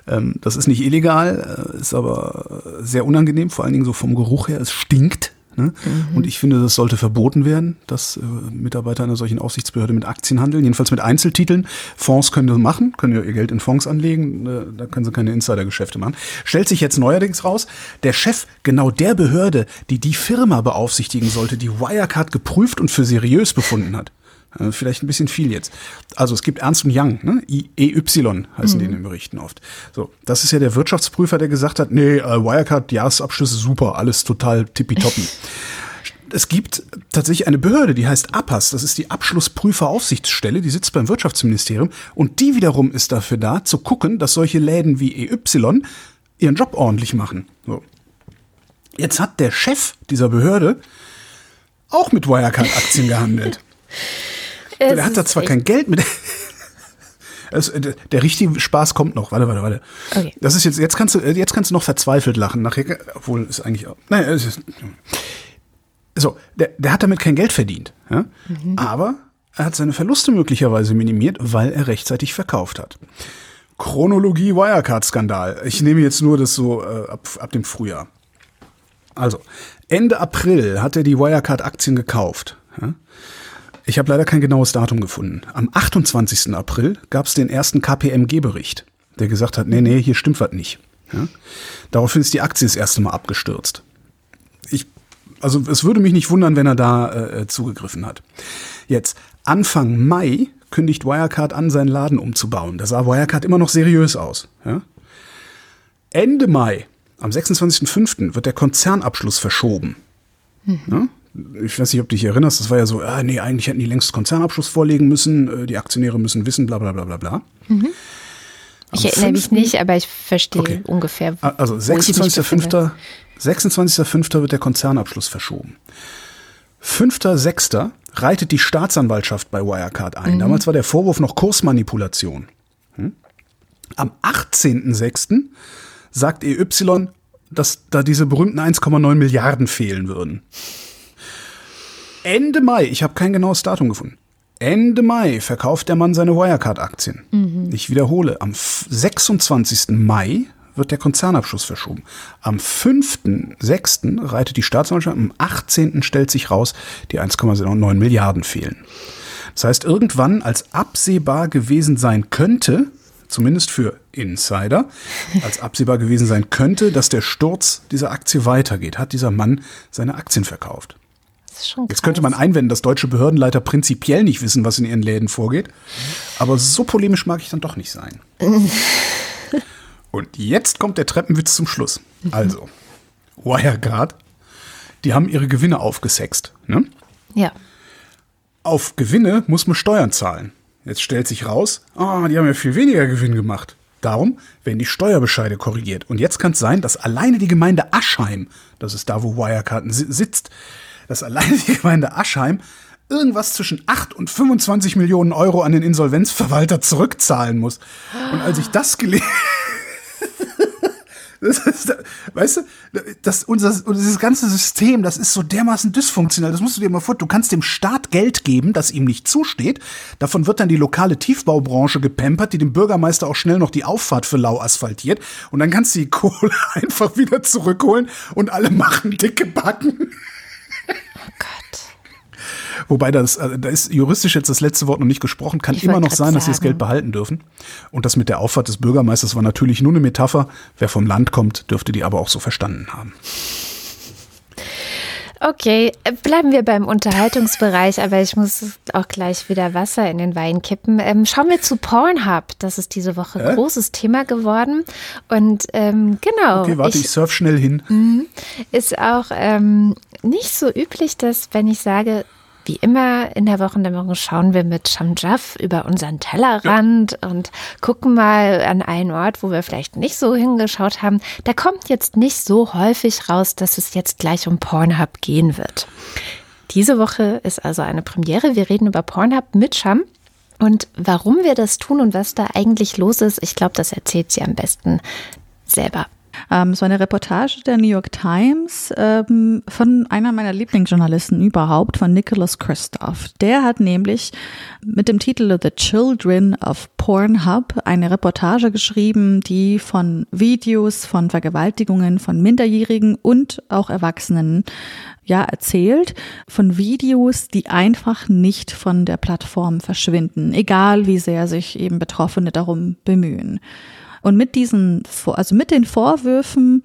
Ähm, das ist nicht illegal, äh, ist aber sehr unangenehm, vor allen Dingen so vom Geruch her. Es stinkt Ne? Mhm. Und ich finde, das sollte verboten werden, dass äh, Mitarbeiter einer solchen Aufsichtsbehörde mit Aktien handeln, jedenfalls mit Einzeltiteln. Fonds können das machen, können ja ihr Geld in Fonds anlegen, äh, da können sie keine Insidergeschäfte machen. Stellt sich jetzt neuerdings raus, der Chef genau der Behörde, die die Firma beaufsichtigen sollte, die Wirecard geprüft und für seriös befunden hat. Äh, vielleicht ein bisschen viel jetzt. Also es gibt Ernst und Young, ne? EY heißen mhm. die in den Berichten oft. So, das ist ja der Wirtschaftsprüfer, der gesagt hat, nee, äh, Wirecard, Jahresabschlüsse super, alles total tippitoppi. *laughs* es gibt tatsächlich eine Behörde, die heißt APAS, das ist die Abschlussprüferaufsichtsstelle, die sitzt beim Wirtschaftsministerium und die wiederum ist dafür da, zu gucken, dass solche Läden wie EY ihren Job ordentlich machen. So. Jetzt hat der Chef dieser Behörde auch mit Wirecard-Aktien gehandelt. *laughs* der hat da zwar kein Geld mit. Es, *laughs* der, der, richtige Spaß kommt noch. Warte, warte, warte. Okay. Das ist jetzt, jetzt kannst du, jetzt kannst du noch verzweifelt lachen. Nachher, obwohl es eigentlich, naja, es ist, so, der, der hat damit kein Geld verdient. Ja? Mhm. Aber er hat seine Verluste möglicherweise minimiert, weil er rechtzeitig verkauft hat. Chronologie Wirecard-Skandal. Ich nehme jetzt nur das so äh, ab, ab dem Frühjahr. Also, Ende April hat er die Wirecard-Aktien gekauft. Ja? Ich habe leider kein genaues Datum gefunden. Am 28. April gab es den ersten KPMG-Bericht, der gesagt hat, nee, nee, hier stimmt was nicht. Ja? Daraufhin ist die Aktie das erste Mal abgestürzt. Ich, also es würde mich nicht wundern, wenn er da äh, zugegriffen hat. Jetzt, Anfang Mai kündigt Wirecard an, seinen Laden umzubauen. Da sah Wirecard immer noch seriös aus. Ja? Ende Mai am 26.05. wird der Konzernabschluss verschoben. Mhm. Ja? Ich weiß nicht, ob du dich erinnerst, das war ja so, ah, nee, eigentlich hätten die längst Konzernabschluss vorlegen müssen, äh, die Aktionäre müssen wissen, bla bla bla bla bla. Mhm. Ich erinnere mich nicht, aber ich verstehe okay. ungefähr. Also 26.05. 26 wird der Konzernabschluss verschoben. 5.06. reitet die Staatsanwaltschaft bei Wirecard ein. Mhm. Damals war der Vorwurf noch Kursmanipulation. Hm? Am 18.06 sagt EY, dass da diese berühmten 1,9 Milliarden fehlen würden. Ende Mai, ich habe kein genaues Datum gefunden. Ende Mai verkauft der Mann seine Wirecard-Aktien. Mhm. Ich wiederhole, am 26. Mai wird der Konzernabschluss verschoben. Am 5.6. reitet die Staatsanwaltschaft, am 18. stellt sich raus, die 1,9 Milliarden fehlen. Das heißt, irgendwann, als absehbar gewesen sein könnte, zumindest für Insider, als absehbar gewesen sein könnte, dass der Sturz dieser Aktie weitergeht, hat dieser Mann seine Aktien verkauft. Jetzt könnte man einwenden, dass deutsche Behördenleiter prinzipiell nicht wissen, was in ihren Läden vorgeht. Aber so polemisch mag ich dann doch nicht sein. *laughs* Und jetzt kommt der Treppenwitz zum Schluss. Also, Wirecard, die haben ihre Gewinne aufgesext. Ne? Ja. Auf Gewinne muss man Steuern zahlen. Jetzt stellt sich raus, oh, die haben ja viel weniger Gewinn gemacht. Darum werden die Steuerbescheide korrigiert. Und jetzt kann es sein, dass alleine die Gemeinde Aschheim, das ist da, wo Wirecard sitzt, dass alleine die Gemeinde Aschheim irgendwas zwischen 8 und 25 Millionen Euro an den Insolvenzverwalter zurückzahlen muss. Und als ich das gelesen *laughs* ist, weißt du, das, unser, dieses ganze System, das ist so dermaßen dysfunktional. Das musst du dir mal vor. Du kannst dem Staat Geld geben, das ihm nicht zusteht. Davon wird dann die lokale Tiefbaubranche gepempert, die dem Bürgermeister auch schnell noch die Auffahrt für Lau asphaltiert. Und dann kannst du die Kohle *laughs* einfach wieder zurückholen und alle machen dicke Backen. Wobei das, äh, da ist juristisch jetzt das letzte Wort noch nicht gesprochen, kann ich immer noch sein, dass sie das Geld behalten dürfen. Und das mit der Auffahrt des Bürgermeisters war natürlich nur eine Metapher. Wer vom Land kommt, dürfte die aber auch so verstanden haben. Okay, bleiben wir beim Unterhaltungsbereich, aber ich muss auch gleich wieder Wasser in den Wein kippen. Ähm, schauen wir zu Pornhub. Das ist diese Woche äh? großes Thema geworden. Und ähm, genau. Okay, warte, ich, ich surf schnell hin. Mhm. Ist auch ähm, nicht so üblich, dass wenn ich sage, wie immer in der Wochendämmerung schauen wir mit Shamjaf über unseren Tellerrand ja. und gucken mal an einen Ort, wo wir vielleicht nicht so hingeschaut haben. Da kommt jetzt nicht so häufig raus, dass es jetzt gleich um Pornhub gehen wird. Diese Woche ist also eine Premiere. Wir reden über Pornhub mit Sham. Und warum wir das tun und was da eigentlich los ist, ich glaube, das erzählt sie am besten selber. Ähm, so eine Reportage der New York Times ähm, von einer meiner Lieblingsjournalisten überhaupt, von Nicholas Christoph. Der hat nämlich mit dem Titel The Children of Pornhub eine Reportage geschrieben, die von Videos von Vergewaltigungen von Minderjährigen und auch Erwachsenen ja erzählt von Videos, die einfach nicht von der Plattform verschwinden, egal wie sehr sich eben Betroffene darum bemühen. Und mit diesen, also mit den Vorwürfen,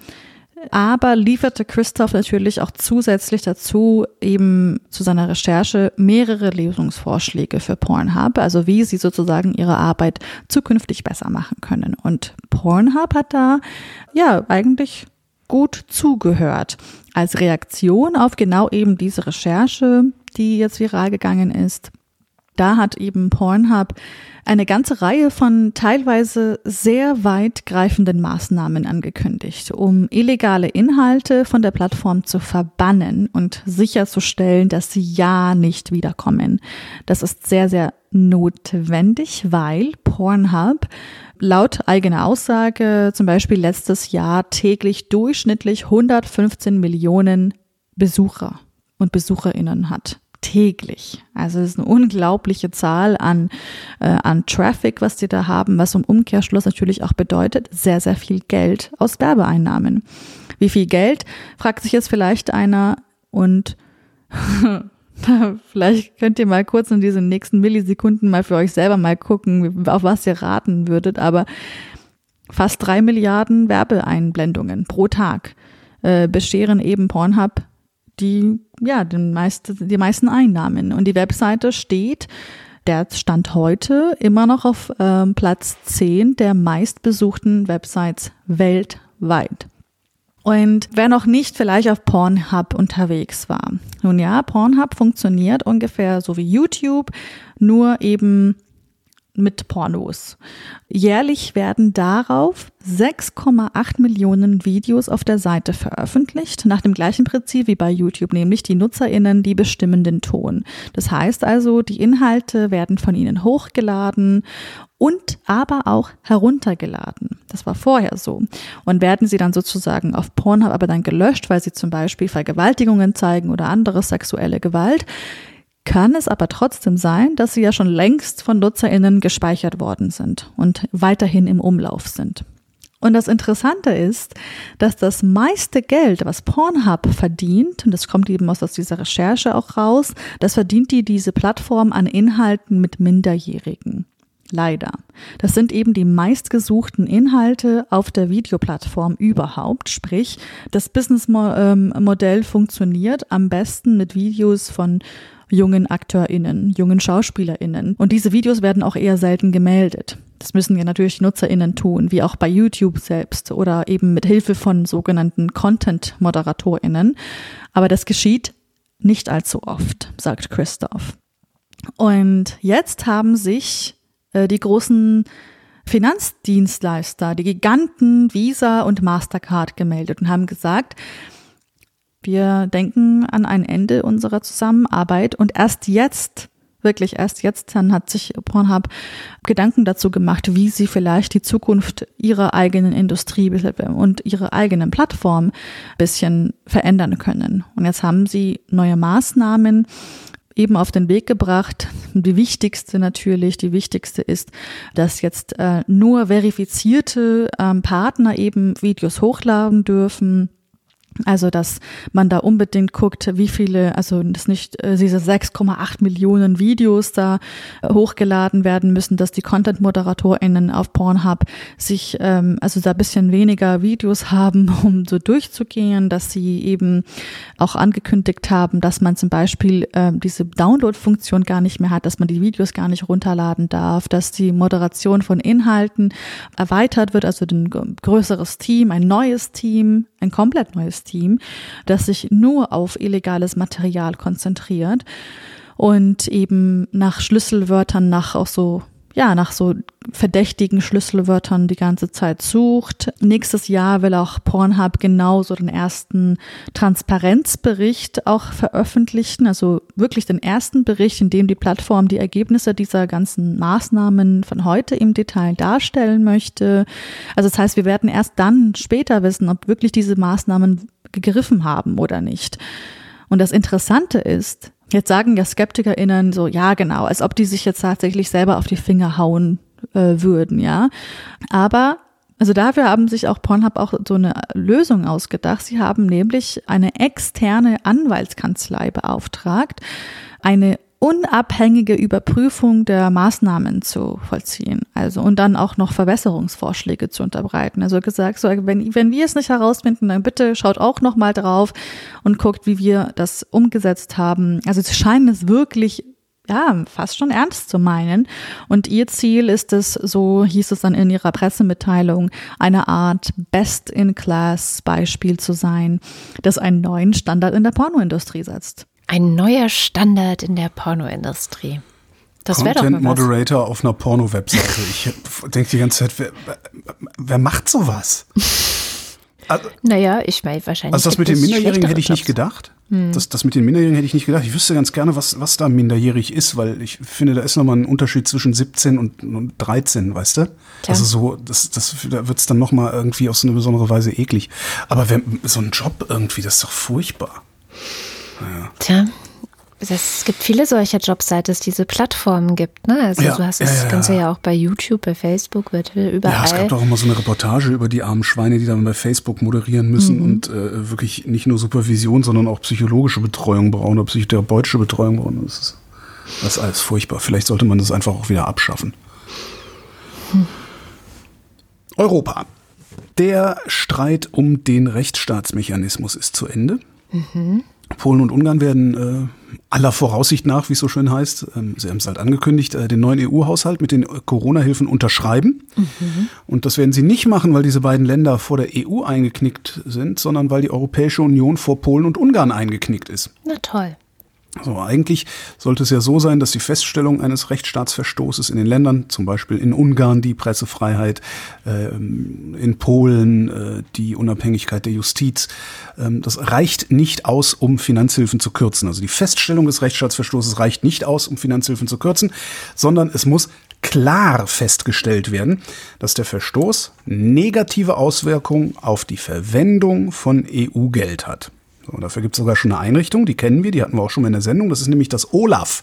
aber lieferte Christoph natürlich auch zusätzlich dazu eben zu seiner Recherche mehrere Lösungsvorschläge für Pornhub, also wie sie sozusagen ihre Arbeit zukünftig besser machen können. Und Pornhub hat da ja eigentlich gut zugehört. Als Reaktion auf genau eben diese Recherche, die jetzt viral gegangen ist, Da hat eben Pornhub eine ganze Reihe von teilweise sehr weitgreifenden Maßnahmen angekündigt, um illegale Inhalte von der Plattform zu verbannen und sicherzustellen, dass sie ja nicht wiederkommen. Das ist sehr, sehr notwendig, weil Pornhub laut eigener Aussage zum Beispiel letztes Jahr täglich durchschnittlich 115 Millionen Besucher und Besucherinnen hat täglich. Also es ist eine unglaubliche Zahl an, äh, an Traffic, was die da haben, was im Umkehrschluss natürlich auch bedeutet, sehr, sehr viel Geld aus Werbeeinnahmen. Wie viel Geld, fragt sich jetzt vielleicht einer und *laughs* vielleicht könnt ihr mal kurz in diesen nächsten Millisekunden mal für euch selber mal gucken, auf was ihr raten würdet, aber fast drei Milliarden Werbeeinblendungen pro Tag äh, bescheren eben Pornhub die, ja, den meist, die meisten Einnahmen. Und die Webseite steht, der Stand heute immer noch auf ähm, Platz 10 der meistbesuchten Websites weltweit. Und wer noch nicht vielleicht auf Pornhub unterwegs war. Nun ja, Pornhub funktioniert ungefähr so wie YouTube, nur eben mit Pornos. Jährlich werden darauf 6,8 Millionen Videos auf der Seite veröffentlicht, nach dem gleichen Prinzip wie bei YouTube, nämlich die Nutzerinnen, die bestimmen den Ton. Das heißt also, die Inhalte werden von ihnen hochgeladen und aber auch heruntergeladen. Das war vorher so. Und werden sie dann sozusagen auf Pornhub aber dann gelöscht, weil sie zum Beispiel Vergewaltigungen zeigen oder andere sexuelle Gewalt, kann es aber trotzdem sein, dass sie ja schon längst von Nutzerinnen gespeichert worden sind und weiterhin im Umlauf sind. Und das Interessante ist, dass das meiste Geld, was Pornhub verdient, und das kommt eben aus dieser Recherche auch raus, das verdient die diese Plattform an Inhalten mit Minderjährigen. Leider. Das sind eben die meistgesuchten Inhalte auf der Videoplattform überhaupt. Sprich, das Businessmodell ähm, funktioniert am besten mit Videos von jungen AkteurInnen, jungen SchauspielerInnen. Und diese Videos werden auch eher selten gemeldet. Das müssen ja natürlich NutzerInnen tun, wie auch bei YouTube selbst oder eben mit Hilfe von sogenannten Content-ModeratorInnen. Aber das geschieht nicht allzu oft, sagt Christoph. Und jetzt haben sich äh, die großen Finanzdienstleister, die Giganten Visa und Mastercard gemeldet und haben gesagt, wir denken an ein Ende unserer Zusammenarbeit und erst jetzt, wirklich erst jetzt, dann hat sich Pornhub Gedanken dazu gemacht, wie sie vielleicht die Zukunft ihrer eigenen Industrie und ihrer eigenen Plattform bisschen verändern können. Und jetzt haben sie neue Maßnahmen eben auf den Weg gebracht. Die wichtigste natürlich, die wichtigste ist, dass jetzt äh, nur verifizierte ähm, Partner eben Videos hochladen dürfen also, dass man da unbedingt guckt, wie viele, also dass nicht äh, diese 6,8 Millionen Videos da äh, hochgeladen werden müssen, dass die Content-ModeratorInnen auf Pornhub sich, ähm, also da bisschen weniger Videos *laughs* haben, um so durchzugehen, dass sie eben auch angekündigt haben, dass man zum Beispiel äh, diese Download-Funktion gar nicht mehr hat, dass man die Videos gar nicht runterladen darf, dass die Moderation von Inhalten erweitert wird, also ein größeres Team, ein neues Team, ein komplett neues Team, das sich nur auf illegales Material konzentriert und eben nach Schlüsselwörtern, nach auch so ja, nach so verdächtigen Schlüsselwörtern die ganze Zeit sucht. Nächstes Jahr will auch Pornhub genauso den ersten Transparenzbericht auch veröffentlichen, also wirklich den ersten Bericht, in dem die Plattform die Ergebnisse dieser ganzen Maßnahmen von heute im Detail darstellen möchte. Also das heißt, wir werden erst dann später wissen, ob wirklich diese Maßnahmen gegriffen haben oder nicht. Und das Interessante ist, Jetzt sagen ja SkeptikerInnen so, ja, genau, als ob die sich jetzt tatsächlich selber auf die Finger hauen äh, würden, ja. Aber also dafür haben sich auch Pornhub auch so eine Lösung ausgedacht. Sie haben nämlich eine externe Anwaltskanzlei beauftragt, eine unabhängige Überprüfung der Maßnahmen zu vollziehen. Also und dann auch noch Verbesserungsvorschläge zu unterbreiten. Also gesagt, so wenn, wenn wir es nicht herausfinden, dann bitte schaut auch noch mal drauf und guckt, wie wir das umgesetzt haben. Also sie scheinen es wirklich ja, fast schon ernst zu meinen. Und ihr Ziel ist es, so hieß es dann in ihrer Pressemitteilung, eine Art Best-in-Class-Beispiel zu sein, das einen neuen Standard in der Pornoindustrie setzt. Ein neuer Standard in der Pornoindustrie. Das wäre doch mal was. Moderator auf einer Porno-Webseite. Ich denke die ganze Zeit, wer, wer macht sowas? Also, Naja, ich meine, wahrscheinlich. also das mit den es Minderjährigen hätte ich nicht gedacht. Das, das mit den Minderjährigen hätte ich nicht gedacht. Ich wüsste ganz gerne, was, was da minderjährig ist, weil ich finde, da ist nochmal ein Unterschied zwischen 17 und, und 13, weißt du? Also so, das, das, da wird's dann nochmal irgendwie auf so eine besondere Weise eklig. Aber wenn, so ein Job irgendwie, das ist doch furchtbar. Jobs. Tja. Es gibt viele solcher Jobs, seit es diese Plattformen gibt. Ne? Also Ja, du hast ja, das ja, Ganze ja. ja auch bei YouTube, bei Facebook, wird überall. Ja, es gab doch auch mal so eine Reportage über die armen Schweine, die dann bei Facebook moderieren müssen Mhm. und äh, wirklich nicht nur Supervision, sondern auch psychologische Betreuung brauchen oder psychotherapeutische Betreuung brauchen. Das ist, das ist alles furchtbar. Vielleicht sollte man das einfach auch wieder abschaffen. Europa. Der Streit um den Rechtsstaatsmechanismus ist zu Ende. Polen und Ungarn werden äh, aller Voraussicht nach, wie es so schön heißt, ähm, sie haben es halt angekündigt, äh, den neuen EU-Haushalt mit den Corona-Hilfen unterschreiben. Und das werden sie nicht machen, weil diese beiden Länder vor der EU eingeknickt sind, sondern weil die Europäische Union vor Polen und Ungarn eingeknickt ist. Na toll. So, eigentlich sollte es ja so sein, dass die Feststellung eines Rechtsstaatsverstoßes in den Ländern, zum Beispiel in Ungarn die Pressefreiheit, ähm, in Polen äh, die Unabhängigkeit der Justiz, ähm, das reicht nicht aus, um Finanzhilfen zu kürzen. Also die Feststellung des Rechtsstaatsverstoßes reicht nicht aus, um Finanzhilfen zu kürzen, sondern es muss klar festgestellt werden, dass der Verstoß negative Auswirkungen auf die Verwendung von EU-Geld hat. So, dafür gibt es sogar schon eine Einrichtung, die kennen wir, die hatten wir auch schon mal in der Sendung. Das ist nämlich das OLAF,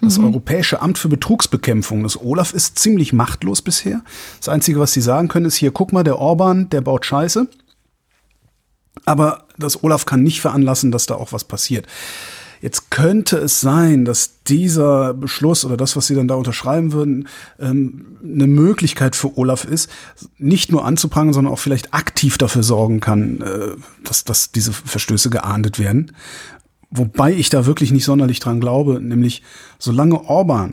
das Europäische Amt für Betrugsbekämpfung. Das OLAF ist ziemlich machtlos bisher. Das Einzige, was sie sagen können, ist hier, guck mal, der Orban, der baut Scheiße. Aber das OLAF kann nicht veranlassen, dass da auch was passiert. Jetzt könnte es sein, dass dieser Beschluss oder das, was Sie dann da unterschreiben würden, ähm, eine Möglichkeit für Olaf ist, nicht nur anzuprangern, sondern auch vielleicht aktiv dafür sorgen kann, äh, dass, dass diese Verstöße geahndet werden. Wobei ich da wirklich nicht sonderlich dran glaube, nämlich solange Orban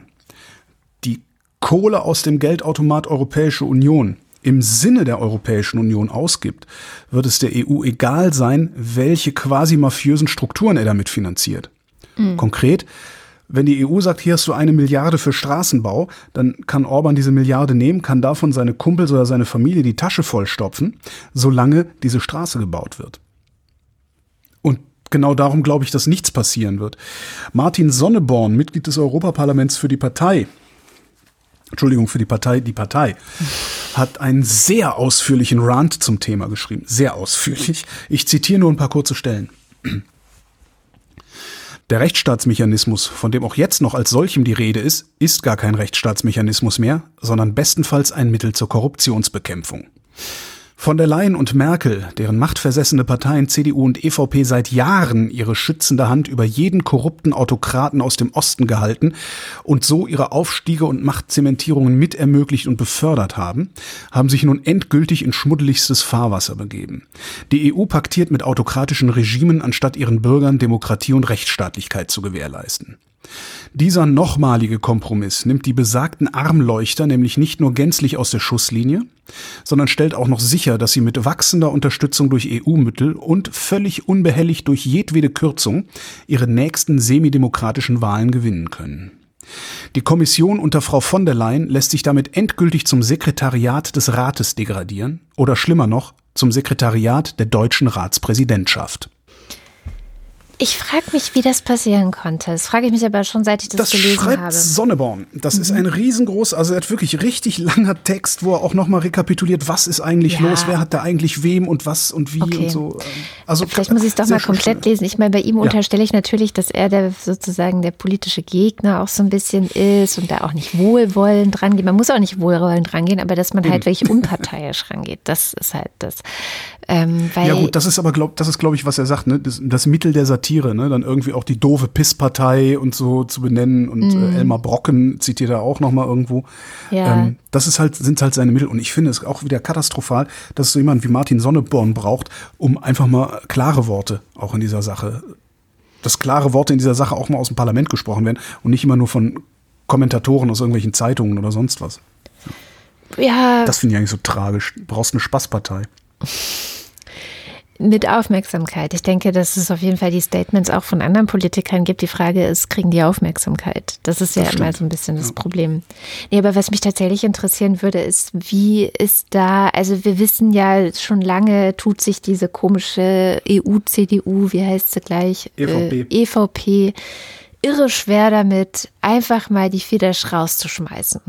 die Kohle aus dem Geldautomat Europäische Union im Sinne der Europäischen Union ausgibt, wird es der EU egal sein, welche quasi mafiösen Strukturen er damit finanziert. Konkret, wenn die EU sagt, hier hast du eine Milliarde für Straßenbau, dann kann Orban diese Milliarde nehmen, kann davon seine Kumpels oder seine Familie die Tasche vollstopfen, solange diese Straße gebaut wird. Und genau darum glaube ich, dass nichts passieren wird. Martin Sonneborn, Mitglied des Europaparlaments für die Partei, Entschuldigung, für die Partei, die Partei, *laughs* hat einen sehr ausführlichen Rant zum Thema geschrieben. Sehr ausführlich. Ich zitiere nur ein paar kurze Stellen. Der Rechtsstaatsmechanismus, von dem auch jetzt noch als solchem die Rede ist, ist gar kein Rechtsstaatsmechanismus mehr, sondern bestenfalls ein Mittel zur Korruptionsbekämpfung. Von der Leyen und Merkel, deren machtversessene Parteien CDU und EVP seit Jahren ihre schützende Hand über jeden korrupten Autokraten aus dem Osten gehalten und so ihre Aufstiege und Machtzementierungen mit ermöglicht und befördert haben, haben sich nun endgültig in schmuddeligstes Fahrwasser begeben. Die EU paktiert mit autokratischen Regimen, anstatt ihren Bürgern Demokratie und Rechtsstaatlichkeit zu gewährleisten. Dieser nochmalige Kompromiss nimmt die besagten Armleuchter nämlich nicht nur gänzlich aus der Schusslinie, sondern stellt auch noch sicher, dass sie mit wachsender Unterstützung durch EU-Mittel und völlig unbehelligt durch jedwede Kürzung ihre nächsten semidemokratischen Wahlen gewinnen können. Die Kommission unter Frau von der Leyen lässt sich damit endgültig zum Sekretariat des Rates degradieren oder schlimmer noch zum Sekretariat der deutschen Ratspräsidentschaft. Ich frage mich, wie das passieren konnte. Das frage ich mich aber schon, seit ich das, Das gelesen schreibt habe. Sonneborn. Das Mhm. ist ein riesengroß, also er hat wirklich richtig langer Text, wo er auch nochmal rekapituliert, was ist eigentlich Ja. los, wer hat da eigentlich wem und was und wie Okay. und so. Also Vielleicht muss ich es doch mal komplett lesen. Ich meine, bei ihm Ja. unterstelle ich natürlich, dass er der sozusagen der politische Gegner auch so ein bisschen ist und da auch nicht wohlwollend rangeht. Man muss auch nicht wohlwollend rangehen, aber dass man halt wirklich unparteiisch rangeht. Das ist halt das. Ähm, Ja gut, das ist aber glaub, das ist glaube ich, was er sagt, ne, das, das Mittel der Satire, ne, dann irgendwie auch die doofe Pisspartei und so zu benennen und äh, Elmar Brocken zitiert er auch noch mal irgendwo. Mhm. Ja. Ähm, das ist halt sind halt seine Mittel und ich finde es auch wieder katastrophal, dass so jemand wie Martin Sonneborn braucht, um einfach mal klare Worte auch in dieser Sache, dass klare Worte in dieser Sache auch mal aus dem Parlament gesprochen werden und nicht immer nur von Kommentatoren aus irgendwelchen Zeitungen oder sonst was. ja, Das finde ich eigentlich so tragisch. Du brauchst eine Spaßpartei. Mit Aufmerksamkeit. Ich denke, dass es auf jeden Fall die Statements auch von anderen Politikern gibt. Die Frage ist, kriegen die Aufmerksamkeit? Das ist ja das immer so ein bisschen das ja. Problem. Nee, aber was mich tatsächlich interessieren würde, ist, wie ist da, also wir wissen ja schon lange, tut sich diese komische EU-CDU, wie heißt sie gleich? EVP. Äh, EVP irre schwer damit, einfach mal die Fidesz rauszuschmeißen.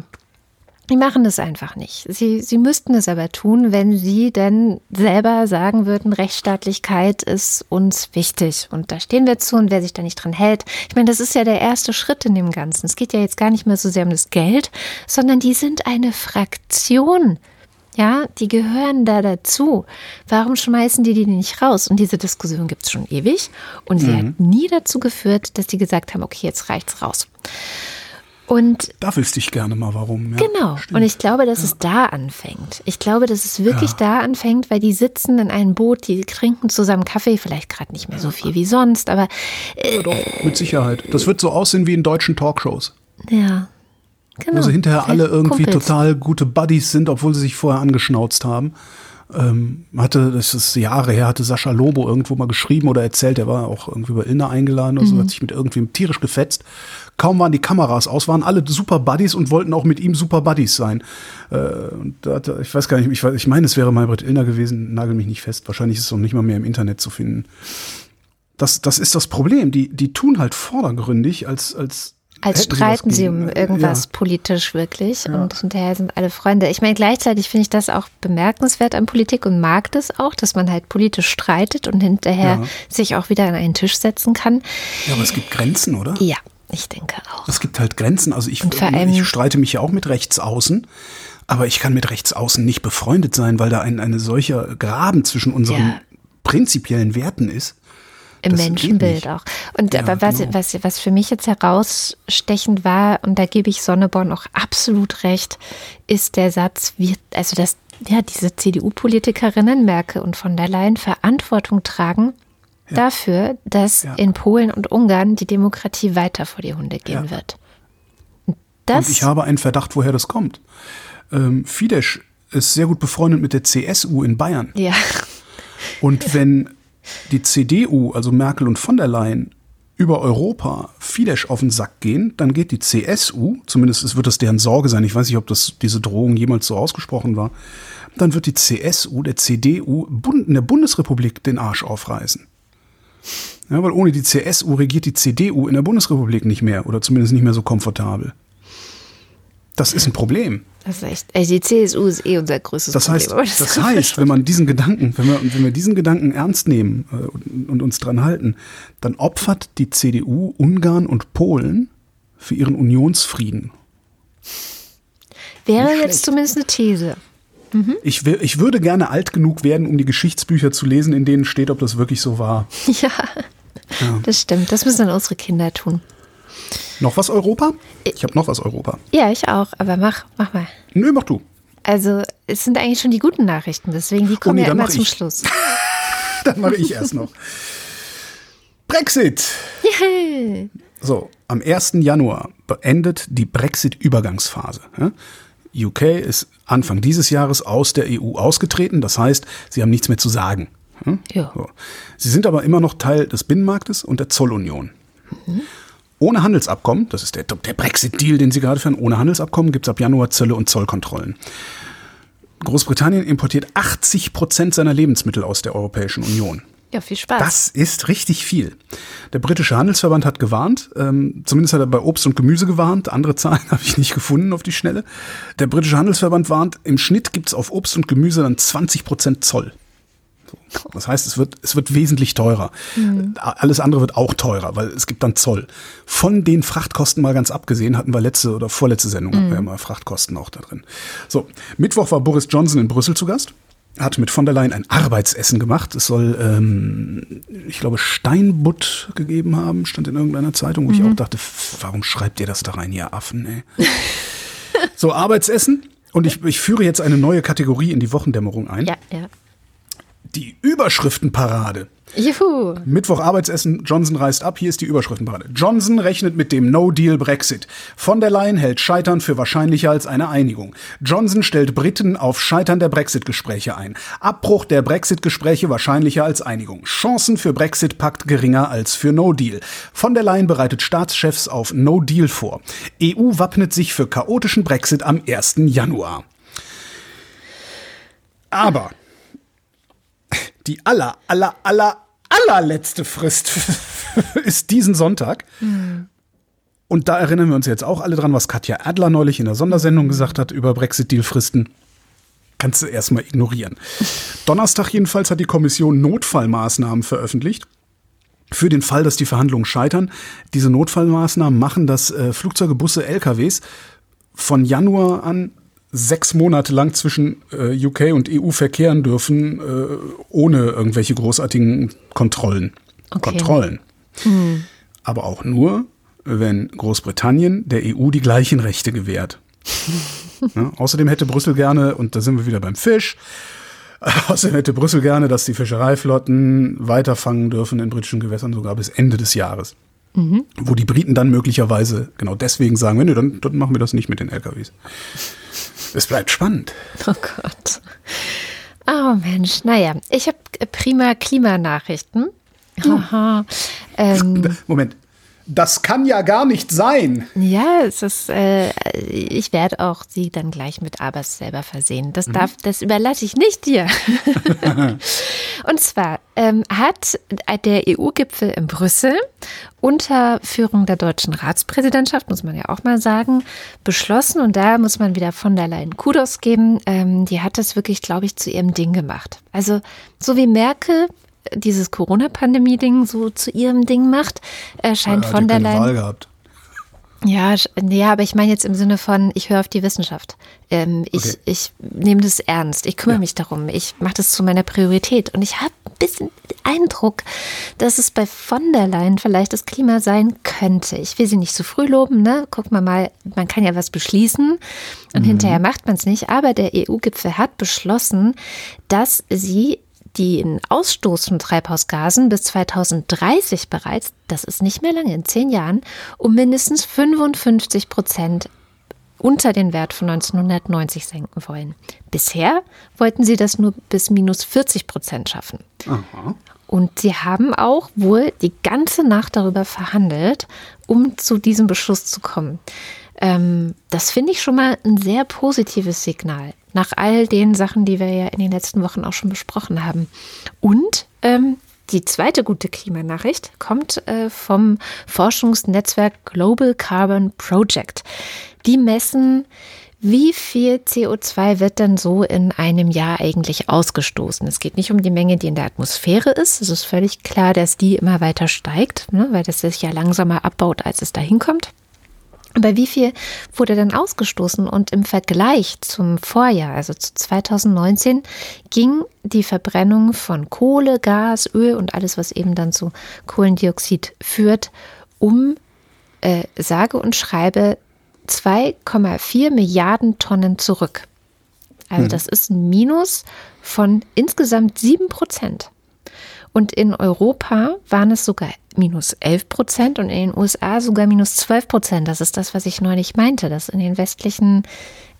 Die machen das einfach nicht. Sie, sie müssten es aber tun, wenn sie denn selber sagen würden, Rechtsstaatlichkeit ist uns wichtig. Und da stehen wir zu und wer sich da nicht dran hält. Ich meine, das ist ja der erste Schritt in dem Ganzen. Es geht ja jetzt gar nicht mehr so sehr um das Geld, sondern die sind eine Fraktion. Ja, die gehören da dazu. Warum schmeißen die die nicht raus? Und diese Diskussion gibt es schon ewig. Und sie mhm. hat nie dazu geführt, dass die gesagt haben, okay, jetzt reicht's raus. Und da wüsste ich gerne mal, warum. Ja, genau. Stimmt. Und ich glaube, dass ja. es da anfängt. Ich glaube, dass es wirklich ja. da anfängt, weil die sitzen in einem Boot, die trinken zusammen Kaffee, vielleicht gerade nicht mehr so viel wie sonst, aber. Äh, ja, doch, mit Sicherheit. Das wird so aussehen wie in deutschen Talkshows. Ja. Genau. Wo sie hinterher alle irgendwie Kumpels. total gute Buddies sind, obwohl sie sich vorher angeschnauzt haben ähm, hatte, das ist Jahre her, hatte Sascha Lobo irgendwo mal geschrieben oder erzählt, er war auch irgendwie bei Ilna eingeladen und mhm. so, hat sich mit irgendwem tierisch gefetzt. Kaum waren die Kameras aus, waren alle super Buddies und wollten auch mit ihm super Buddies sein. Äh, und da hatte, ich weiß gar nicht, ich, weiß, ich meine, es wäre Maybrit Illner gewesen, nagel mich nicht fest. Wahrscheinlich ist es auch nicht mal mehr im Internet zu finden. Das, das ist das Problem. Die, die tun halt vordergründig als, als als streiten sie um irgendwas ja. politisch wirklich ja. und hinterher sind alle Freunde. Ich meine, gleichzeitig finde ich das auch bemerkenswert an Politik und mag das auch, dass man halt politisch streitet und hinterher ja. sich auch wieder an einen Tisch setzen kann. Ja, aber es gibt Grenzen, oder? Ja, ich denke auch. Es gibt halt Grenzen. Also ich, ich streite mich ja auch mit Rechtsaußen. Aber ich kann mit Rechtsaußen nicht befreundet sein, weil da ein eine solcher Graben zwischen unseren prinzipiellen Werten ist. Im das Menschenbild auch. Und ja, aber was, genau. was, was für mich jetzt herausstechend war, und da gebe ich Sonneborn auch absolut recht, ist der Satz, wir, also dass ja, diese CDU-Politikerinnen Merkel und von der Leyen Verantwortung tragen ja. dafür, dass ja. in Polen und Ungarn die Demokratie weiter vor die Hunde gehen wird. Das und ich habe einen Verdacht, woher das kommt. Ähm, Fidesz ist sehr gut befreundet mit der CSU in Bayern. Ja. Und wenn die CDU, also Merkel und von der Leyen, über Europa Fidesz auf den Sack gehen, dann geht die CSU, zumindest wird das deren Sorge sein, ich weiß nicht, ob das diese Drohung jemals so ausgesprochen war, dann wird die CSU der CDU in der Bundesrepublik den Arsch aufreißen. Ja, weil ohne die CSU regiert die CDU in der Bundesrepublik nicht mehr oder zumindest nicht mehr so komfortabel. Das ist ein Problem. Das ist echt. Also die CSU ist eh unser größtes das heißt, Problem. Das, das *laughs* heißt, wenn man diesen Gedanken, wenn wir, wenn wir diesen Gedanken ernst nehmen äh, und, und uns dran halten, dann opfert die CDU Ungarn und Polen für ihren Unionsfrieden. Wäre jetzt zumindest eine These. Mhm. Ich, ich würde gerne alt genug werden, um die Geschichtsbücher zu lesen, in denen steht, ob das wirklich so war. *laughs* Ja, ja. das stimmt. Das müssen dann unsere Kinder tun. Noch was Europa? Ich habe noch was Europa. Ja, ich auch, aber mach, mach mal. Nö, mach du. Also, es sind eigentlich schon die guten Nachrichten, deswegen die kommen oh nee, ja immer zum ich. Schluss. *laughs* dann mache ich erst noch. Brexit. Yeah. So, am 1. Januar beendet die Brexit-Übergangsphase. UK ist Anfang dieses Jahres aus der EU ausgetreten, das heißt, sie haben nichts mehr zu sagen. Ja. So. Sie sind aber immer noch Teil des Binnenmarktes und der Zollunion. Mhm. Ohne Handelsabkommen, das ist der, der Brexit-Deal, den Sie gerade führen, ohne Handelsabkommen gibt es ab Januar Zölle und Zollkontrollen. Großbritannien importiert 80 Prozent seiner Lebensmittel aus der Europäischen Union. Ja, viel Spaß. Das ist richtig viel. Der britische Handelsverband hat gewarnt, ähm, zumindest hat er bei Obst und Gemüse gewarnt, andere *laughs* Zahlen habe ich nicht gefunden auf die Schnelle. Der britische Handelsverband warnt, im Schnitt gibt es auf Obst und Gemüse dann 20 Prozent Zoll. Das heißt, es wird, es wird wesentlich teurer. Mhm. Alles andere wird auch teurer, weil es gibt dann Zoll. Von den Frachtkosten mal ganz abgesehen, hatten wir letzte oder vorletzte Sendung, mhm. hatten wir ja mal Frachtkosten auch da drin. So, Mittwoch war Boris Johnson in Brüssel zu Gast hat mit von der Leyen ein Arbeitsessen gemacht. Es soll, ähm, ich glaube, Steinbutt gegeben haben, stand in irgendeiner Zeitung, wo mhm. ich auch dachte, warum schreibt ihr das da rein, ihr Affen, ey? *laughs* so, Arbeitsessen. Und ich, ich führe jetzt eine neue Kategorie in die Wochendämmerung ein. Ja, ja Die Überschriftenparade. Juhu. Mittwoch Arbeitsessen, Johnson reist ab, hier ist die Überschriftenparade. Johnson rechnet mit dem No-Deal-Brexit. Von der Leyen hält Scheitern für wahrscheinlicher als eine Einigung. Johnson stellt Briten auf Scheitern der Brexit-Gespräche ein. Abbruch der Brexit-Gespräche wahrscheinlicher als Einigung. Chancen für Brexit-Pakt geringer als für No-Deal. Von der Leyen bereitet Staatschefs auf No-Deal vor. EU wappnet sich für chaotischen Brexit am 1. Januar. Aber die aller, aller, aller, allerletzte Frist *laughs* ist diesen Sonntag. Mhm. Und da erinnern wir uns jetzt auch alle dran, was Katja Adler neulich in der Sondersendung gesagt hat über Brexit-Deal-Fristen. Kannst du erstmal ignorieren. *laughs* Donnerstag jedenfalls hat die Kommission Notfallmaßnahmen veröffentlicht. Für den Fall, dass die Verhandlungen scheitern. Diese Notfallmaßnahmen machen, dass äh, Flugzeuge, Busse, LKWs von Januar an sechs Monate lang zwischen äh, UK und EU verkehren dürfen, äh, ohne irgendwelche großartigen Kontrollen. Okay. Kontrollen. Hm. Aber auch nur, wenn Großbritannien der EU die gleichen Rechte gewährt. *laughs* ja, außerdem hätte Brüssel gerne, und da sind wir wieder beim Fisch, *laughs* außerdem hätte Brüssel gerne, dass die Fischereiflotten weiterfangen dürfen in britischen Gewässern sogar bis Ende des Jahres. Mhm. Wo die Briten dann möglicherweise genau deswegen sagen, nee, dann, dann machen wir das nicht mit den LKWs. Es bleibt spannend. *laughs* Oh Gott. Oh Mensch, naja, ich habe prima Klimanachrichten. Aha. Ähm, *laughs* Moment, das kann ja gar nicht sein. Ja, es ist, äh, ich werde auch sie dann gleich mit Abers selber versehen. Das mhm. darf, das überlasse ich nicht dir. *laughs* Und zwar ähm, hat der EU-Gipfel in Brüssel unter Führung der deutschen Ratspräsidentschaft, muss man ja auch mal sagen, beschlossen. Und da muss man wieder von der Leyen Kudos geben. Ähm, die hat das wirklich, glaube ich, zu ihrem Ding gemacht. Also so wie Merkel dieses Corona-Pandemie-Ding so zu ihrem Ding macht, äh, scheint von der Leyen. Wahl gehabt. Ja, ja, aber ich meine jetzt im Sinne von, ich höre auf die Wissenschaft. Ähm, ich okay. ich nehme das ernst. Ich kümmere ja. mich darum. Ich mache das zu meiner Priorität. Und ich habe ein bisschen Eindruck, dass es bei von der Leyen vielleicht das Klima sein könnte. Ich will sie nicht zu früh loben. Ne? Guck mal mal, man kann ja was beschließen und mhm. hinterher macht man es nicht. Aber der EU-Gipfel hat beschlossen, dass sie den Ausstoß von Treibhausgasen bis 2030 bereits, das ist nicht mehr lange, in zehn Jahren, um mindestens 55 Prozent unter den Wert von 1990 senken wollen. Bisher wollten sie das nur bis minus 40 Prozent schaffen. Aha. Und sie haben auch wohl die ganze Nacht darüber verhandelt, um zu diesem Beschluss zu kommen. Ähm, das finde ich schon mal ein sehr positives Signal nach all den Sachen, die wir ja in den letzten Wochen auch schon besprochen haben. Und ähm, die zweite gute Klimanachricht kommt äh, vom Forschungsnetzwerk Global Carbon Project. Die messen, wie viel CO2 wird denn so in einem Jahr eigentlich ausgestoßen? Es geht nicht um die Menge, die in der Atmosphäre ist. Es ist völlig klar, dass die immer weiter steigt, ne, weil das sich ja langsamer abbaut, als es dahin kommt. Aber wie viel wurde denn ausgestoßen? Und im Vergleich zum Vorjahr, also zu 2019, ging die Verbrennung von Kohle, Gas, Öl und alles, was eben dann zu Kohlendioxid führt, um äh, sage und schreibe 2,4 Milliarden Tonnen zurück. Also mhm. das ist ein Minus von insgesamt 7 Prozent. Und in Europa waren es sogar minus 11 Prozent und in den USA sogar minus 12 Prozent. Das ist das, was ich neulich meinte, dass in den westlichen,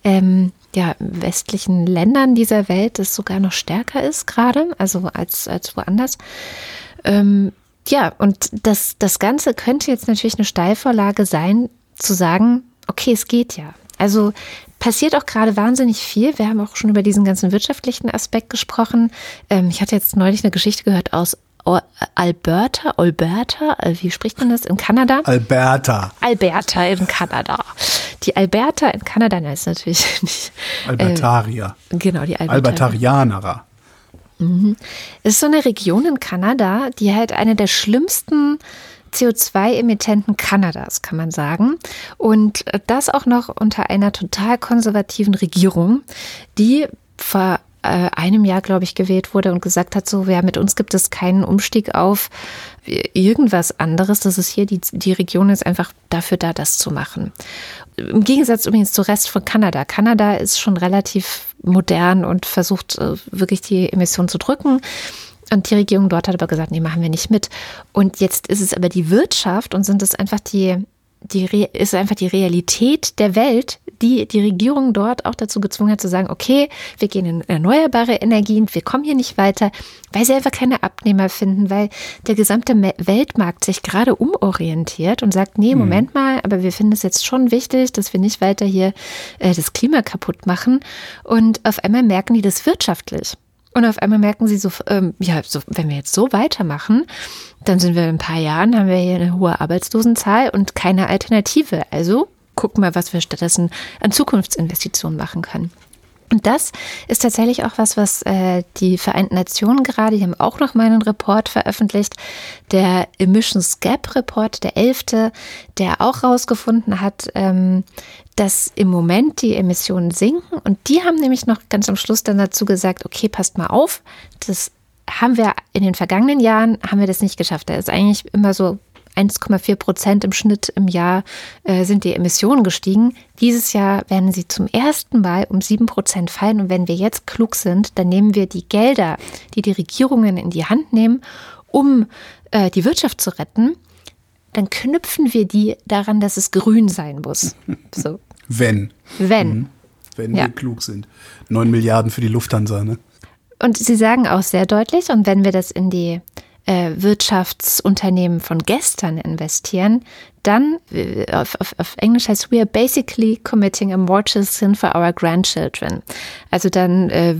ähm, ja, westlichen Ländern dieser Welt es sogar noch stärker ist gerade, also als, als woanders. Ähm, ja, und das, das Ganze könnte jetzt natürlich eine Steilvorlage sein, zu sagen, okay, es geht ja. Also passiert auch gerade wahnsinnig viel. Wir haben auch schon über diesen ganzen wirtschaftlichen Aspekt gesprochen. Ähm, ich hatte jetzt neulich eine Geschichte gehört aus Alberta, Alberta, äh, wie spricht man das in Kanada? Alberta. Alberta in Kanada. Die Alberta in Kanada, nein, ist natürlich *laughs* nicht. Albertarier. Äh, genau, die Albertarier. Albertarianerer. Mhm. Es ist so eine Region in Kanada, die halt eine der schlimmsten CO2-Emittenten Kanadas, kann man sagen. Und das auch noch unter einer total konservativen Regierung, die ver äh, einem Jahr, glaube ich, gewählt wurde und gesagt hat, so, ja, mit uns gibt es keinen Umstieg auf irgendwas anderes. Das ist hier, die, die Region ist einfach dafür da, das zu machen. Im Gegensatz übrigens zum Rest von Kanada. Kanada ist schon relativ modern und versucht äh, wirklich die Emissionen zu drücken. Und die Regierung dort hat aber gesagt, nee, machen wir nicht mit. Und jetzt ist es aber die Wirtschaft und sind es einfach die, die ist einfach die Realität der Welt, die die Regierung dort auch dazu gezwungen hat zu sagen, okay, wir gehen in erneuerbare Energien, wir kommen hier nicht weiter, weil sie einfach keine Abnehmer finden, weil der gesamte Weltmarkt sich gerade umorientiert und sagt, nee, mhm. Moment mal, aber wir finden es jetzt schon wichtig, dass wir nicht weiter hier äh, das Klima kaputt machen. Und auf einmal merken die das wirtschaftlich. Und auf einmal merken sie so, ähm, ja, so, wenn wir jetzt so weitermachen, dann sind wir in ein paar Jahren, haben wir hier eine hohe Arbeitslosenzahl und keine Alternative. Also gucken mal, was wir stattdessen an Zukunftsinvestitionen machen können. Und das ist tatsächlich auch was, was äh, die Vereinten Nationen gerade, die haben auch noch mal einen Report veröffentlicht, der Emissions Gap Report, der elfte, der auch herausgefunden hat, ähm, dass im Moment die Emissionen sinken. Und die haben nämlich noch ganz am Schluss dann dazu gesagt, okay, passt mal auf, das haben wir in den vergangenen Jahren, haben wir das nicht geschafft. Da ist eigentlich immer so 1,4 Prozent im Schnitt im Jahr äh, sind die Emissionen gestiegen. Dieses Jahr werden sie zum ersten Mal um 7 Prozent fallen. Und wenn wir jetzt klug sind, dann nehmen wir die Gelder, die die Regierungen in die Hand nehmen, um äh, die Wirtschaft zu retten, dann knüpfen wir die daran, dass es grün sein muss. *laughs* So. Wenn. Wenn. Mhm. Wenn ja. wir klug sind. 9 Milliarden für die Lufthansa, ne? Und Sie sagen auch sehr deutlich, und wenn wir das in die äh, Wirtschaftsunternehmen von gestern investieren, dann äh, auf, auf, auf Englisch heißt we are basically committing a mortal sin for our grandchildren. Also dann äh,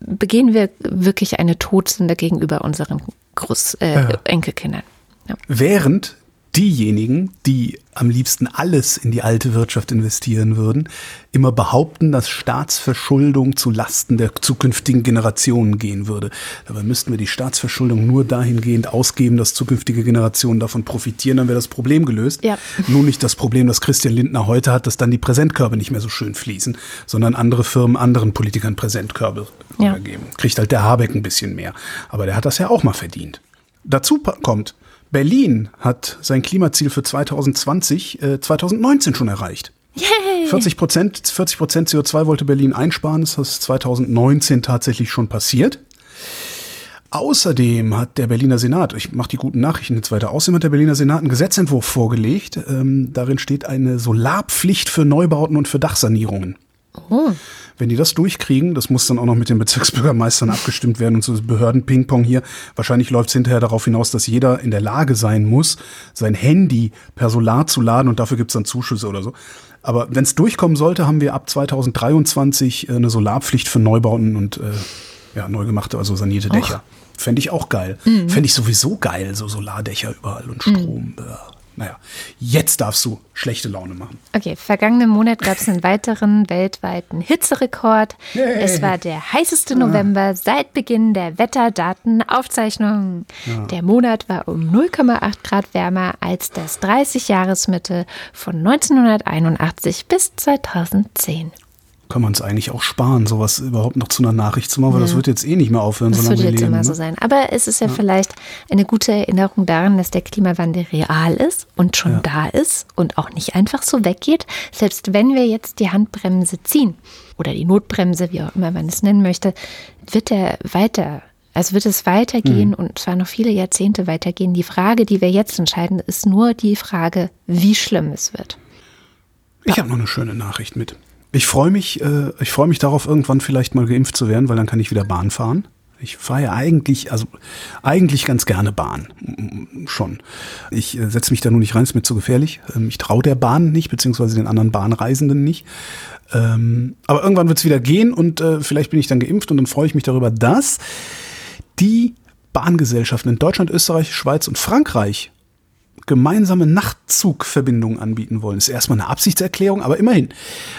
begehen wir wirklich eine Todsünde gegenüber unseren Groß, äh, ja. Enkelkindern. Ja. Während diejenigen, die am liebsten alles in die alte Wirtschaft investieren würden, immer behaupten, dass Staatsverschuldung zu Lasten der zukünftigen Generationen gehen würde. Dabei müssten wir die Staatsverschuldung nur dahingehend ausgeben, dass zukünftige Generationen davon profitieren, dann wäre das Problem gelöst. Ja. Nun nicht das Problem, das Christian Lindner heute hat, dass dann die Präsentkörbe nicht mehr so schön fließen, sondern andere Firmen anderen Politikern Präsentkörbe ja. geben. Kriegt halt der Habeck ein bisschen mehr. Aber der hat das ja auch mal verdient. Dazu kommt, Berlin hat sein Klimaziel für 2020 äh, 2019 schon erreicht. Yay. 40 Prozent 40 Prozent CO2 wollte Berlin einsparen. Das ist 2019 tatsächlich schon passiert. Außerdem hat der Berliner Senat, ich mache die guten Nachrichten jetzt weiter, außerdem hat der Berliner Senat einen Gesetzentwurf vorgelegt. Ähm, darin steht eine Solarpflicht für Neubauten und für Dachsanierungen. Oh. Wenn die das durchkriegen, das muss dann auch noch mit den Bezirksbürgermeistern abgestimmt werden und so Behörden-Ping-Pong hier. Wahrscheinlich läuft es hinterher darauf hinaus, dass jeder in der Lage sein muss, sein Handy per Solar zu laden und dafür gibt es dann Zuschüsse oder so. Aber wenn es durchkommen sollte, haben wir ab 2023 äh, eine Solarpflicht für Neubauten und äh, ja, neu gemachte, also sanierte Dächer. Fände ich auch geil. Mhm. Fände ich sowieso geil, so Solardächer überall und Strom. Mhm. Naja, jetzt darfst du schlechte Laune machen. Okay, vergangenen Monat gab es einen weiteren weltweiten Hitzerekord. Hey. Es war der heißeste November seit Beginn der Wetterdatenaufzeichnung. Ja. Der Monat war um 0,8 Grad wärmer als das 30-Jahresmittel von 1981 bis 2010 kann man es eigentlich auch sparen, sowas überhaupt noch zu einer Nachricht zu machen, weil ja. das wird jetzt eh nicht mehr aufhören, das solange wird jetzt leben, immer ne? so sein. Aber es ist ja, ja, vielleicht eine gute Erinnerung daran, dass der Klimawandel real ist und schon ja. da ist und auch nicht einfach so weggeht. Selbst wenn wir jetzt die Handbremse ziehen oder die Notbremse, wie auch immer man es nennen möchte, wird er weiter also wird es weitergehen mhm. und zwar noch viele Jahrzehnte weitergehen. Die Frage, die wir jetzt entscheiden, ist nur die Frage, wie schlimm es wird. Ich habe noch eine schöne Nachricht mit. Ich freue mich, äh, ich freue mich darauf, irgendwann vielleicht mal geimpft zu werden, weil dann kann ich wieder Bahn fahren. Ich fahre ja eigentlich, also eigentlich ganz gerne Bahn. Schon. Ich äh, setze mich da nur nicht rein, ist mir zu gefährlich. Ähm, ich traue der Bahn nicht, beziehungsweise den anderen Bahnreisenden nicht. Ähm, aber irgendwann wird es wieder gehen und äh, vielleicht bin ich dann geimpft und dann freue ich mich darüber, dass die Bahngesellschaften in Deutschland, Österreich, Schweiz und Frankreich gemeinsame Nachtzugverbindungen anbieten wollen. Das ist erstmal eine Absichtserklärung, aber immerhin.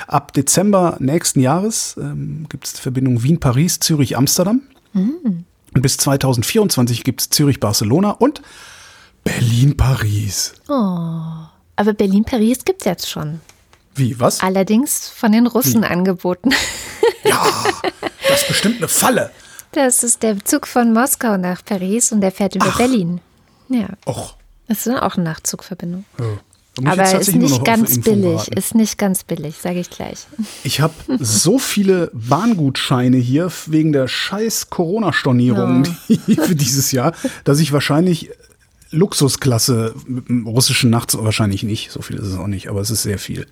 Ab Dezember nächsten Jahres ähm, gibt es Verbindungen Wien-Paris, Zürich-Amsterdam. Mhm. Und bis 2024 gibt es Zürich-Barcelona und Berlin-Paris. Oh, aber Berlin-Paris gibt es jetzt schon. Wie, was? Allerdings von den Russen Wie? angeboten. Ja, das ist bestimmt eine Falle. Das ist der Zug von Moskau nach Paris und der fährt über Ach. Berlin. Ja, Och. Das ist auch eine Nachtzugverbindung. Ja. Aber ist nicht ganz billig. Ist nicht ganz billig, sage ich gleich. Ich habe so viele Bahngutscheine hier wegen der scheiß Corona-Stornierung *laughs* für dieses Jahr, dass ich wahrscheinlich Luxusklasse russischen Nachts wahrscheinlich nicht. So viel ist es auch nicht, aber es ist sehr viel.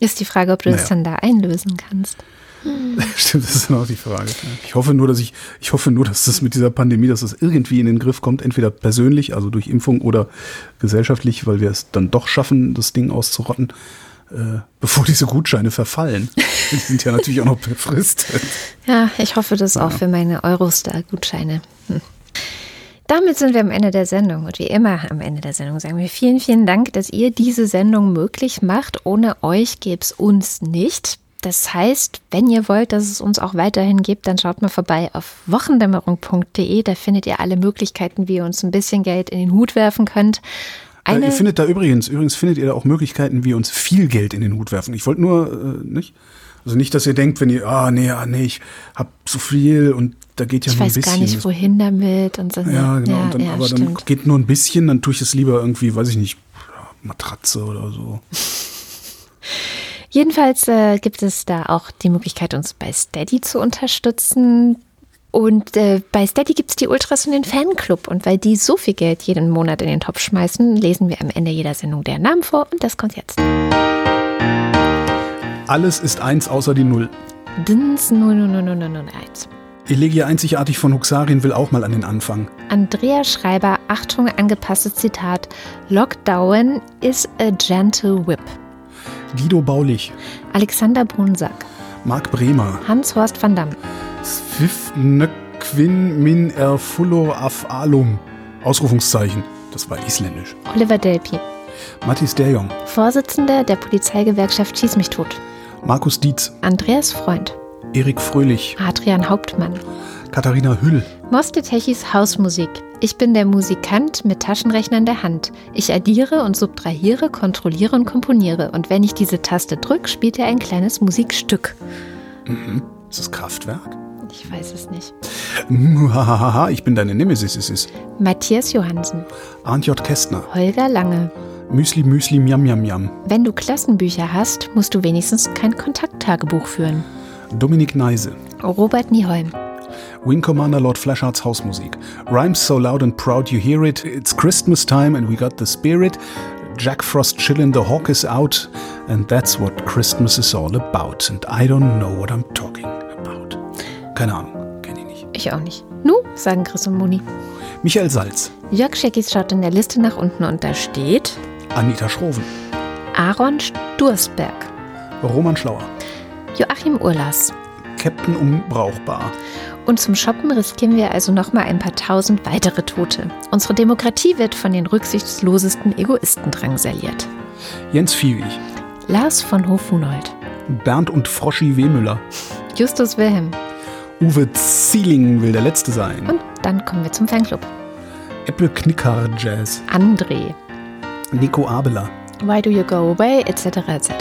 Ist die Frage, ob du das Naja. dann da einlösen kannst. *laughs* Stimmt, das ist dann auch die Frage. Ich hoffe nur, dass ich, ich hoffe nur, dass das mit dieser Pandemie, dass das irgendwie in den Griff kommt, entweder persönlich, also durch Impfung oder gesellschaftlich, weil wir es dann doch schaffen, das Ding auszurotten, äh, bevor diese Gutscheine verfallen. Die sind ja natürlich auch noch befristet. Ja, ich hoffe das auch für meine Eurostar-Gutscheine. Hm. Damit sind wir am Ende der Sendung. Und wie immer am Ende der Sendung sagen wir vielen, vielen Dank, dass ihr diese Sendung möglich macht. Ohne euch gäbe es uns nicht. Das heißt, wenn ihr wollt, dass es uns auch weiterhin gibt, dann schaut mal vorbei auf wochendämmerung.de. Da findet ihr alle Möglichkeiten, wie ihr uns ein bisschen Geld in den Hut werfen könnt. Eine, ihr findet da übrigens, übrigens findet ihr da auch Möglichkeiten, wie ihr uns viel Geld in den Hut werfen. Ich wollte nur, äh, nicht? Also nicht, dass ihr denkt, wenn ihr, ah, nee, ah, nee, ich hab so viel und da geht ja ich nur ein weiß bisschen. gar nicht, wohin damit. Und so. Ja, genau. Ja, dann, ja, aber dann stimmt. geht nur ein bisschen, dann tue ich es lieber irgendwie, weiß ich nicht, Matratze oder so. *laughs* Jedenfalls äh, gibt es da auch die Möglichkeit, uns bei Steady zu unterstützen. Und äh, bei Steady gibt es die Ultras und den Fanclub. Und weil die so viel Geld jeden Monat in den Topf schmeißen, lesen wir am Ende jeder Sendung deren Namen vor. Und das kommt jetzt. Alles ist eins außer die Null. Dins 00001. Elegia einzigartig von Huxarien will auch mal an den Anfang. Andrea Schreiber, Achtung, angepasstes Zitat. Lockdown is a gentle whip. Guido Baulich, Alexander Brunsack, Marc Bremer, Hans-Horst van Damme, Svif Nöquin min erfullo af alum. Ausrufungszeichen. Das war isländisch. Oliver Delpi, Mathis Derjong, Vorsitzender der Polizeigewerkschaft Schieß mich tot, Markus Dietz, Andreas Freund, Erik Fröhlich, Adrian Hauptmann, Katharina Hüll, Moste Techis Hausmusik. Ich bin der Musikant mit Taschenrechner in der Hand. Ich addiere und subtrahiere, kontrolliere und komponiere. Und wenn ich diese Taste drücke, spielt er ein kleines Musikstück. ist das Kraftwerk? Ich weiß es nicht. Muhahaha, ich bin deine Nemesis. ist es. Matthias Johansen, Arndt J. Kästner, Holger Lange. Müsli Müsli Miam Miam Miam, Wenn du Klassenbücher hast, musst du wenigstens kein Kontakttagebuch führen. Dominik Neise, Robert Nieholm, Wing Commander Lord Fleshards Hausmusik. Rhymes so loud and proud you hear it. It's Christmas time and we got the spirit. Jack Frost chillin', the hawk is out. And that's what Christmas is all about. And I don't know what I'm talking about. Keine Ahnung, kenne ich nicht. ich auch nicht. Nu, sagen Chris und Moni. Michael Salz, Jörg Scheckis schaut in der Liste nach unten und da steht Anita Schroven, Aaron Stursberg, Roman Schlauer, Joachim Urlas. Captain Unbrauchbar, Und zum Shoppen riskieren wir also nochmal ein paar tausend weitere Tote. Unsere Demokratie wird von den rücksichtslosesten Egoisten drangsaliert. Jens Viehwig, Lars von Hofunold, Bernd und Froschi Wehmüller, Justus Wilhelm. Uwe Zieling will der Letzte sein, Und dann kommen wir zum Fanclub. Apple Knicker Jazz, André, Nico Abela, Why Do You Go Away, etc. etc.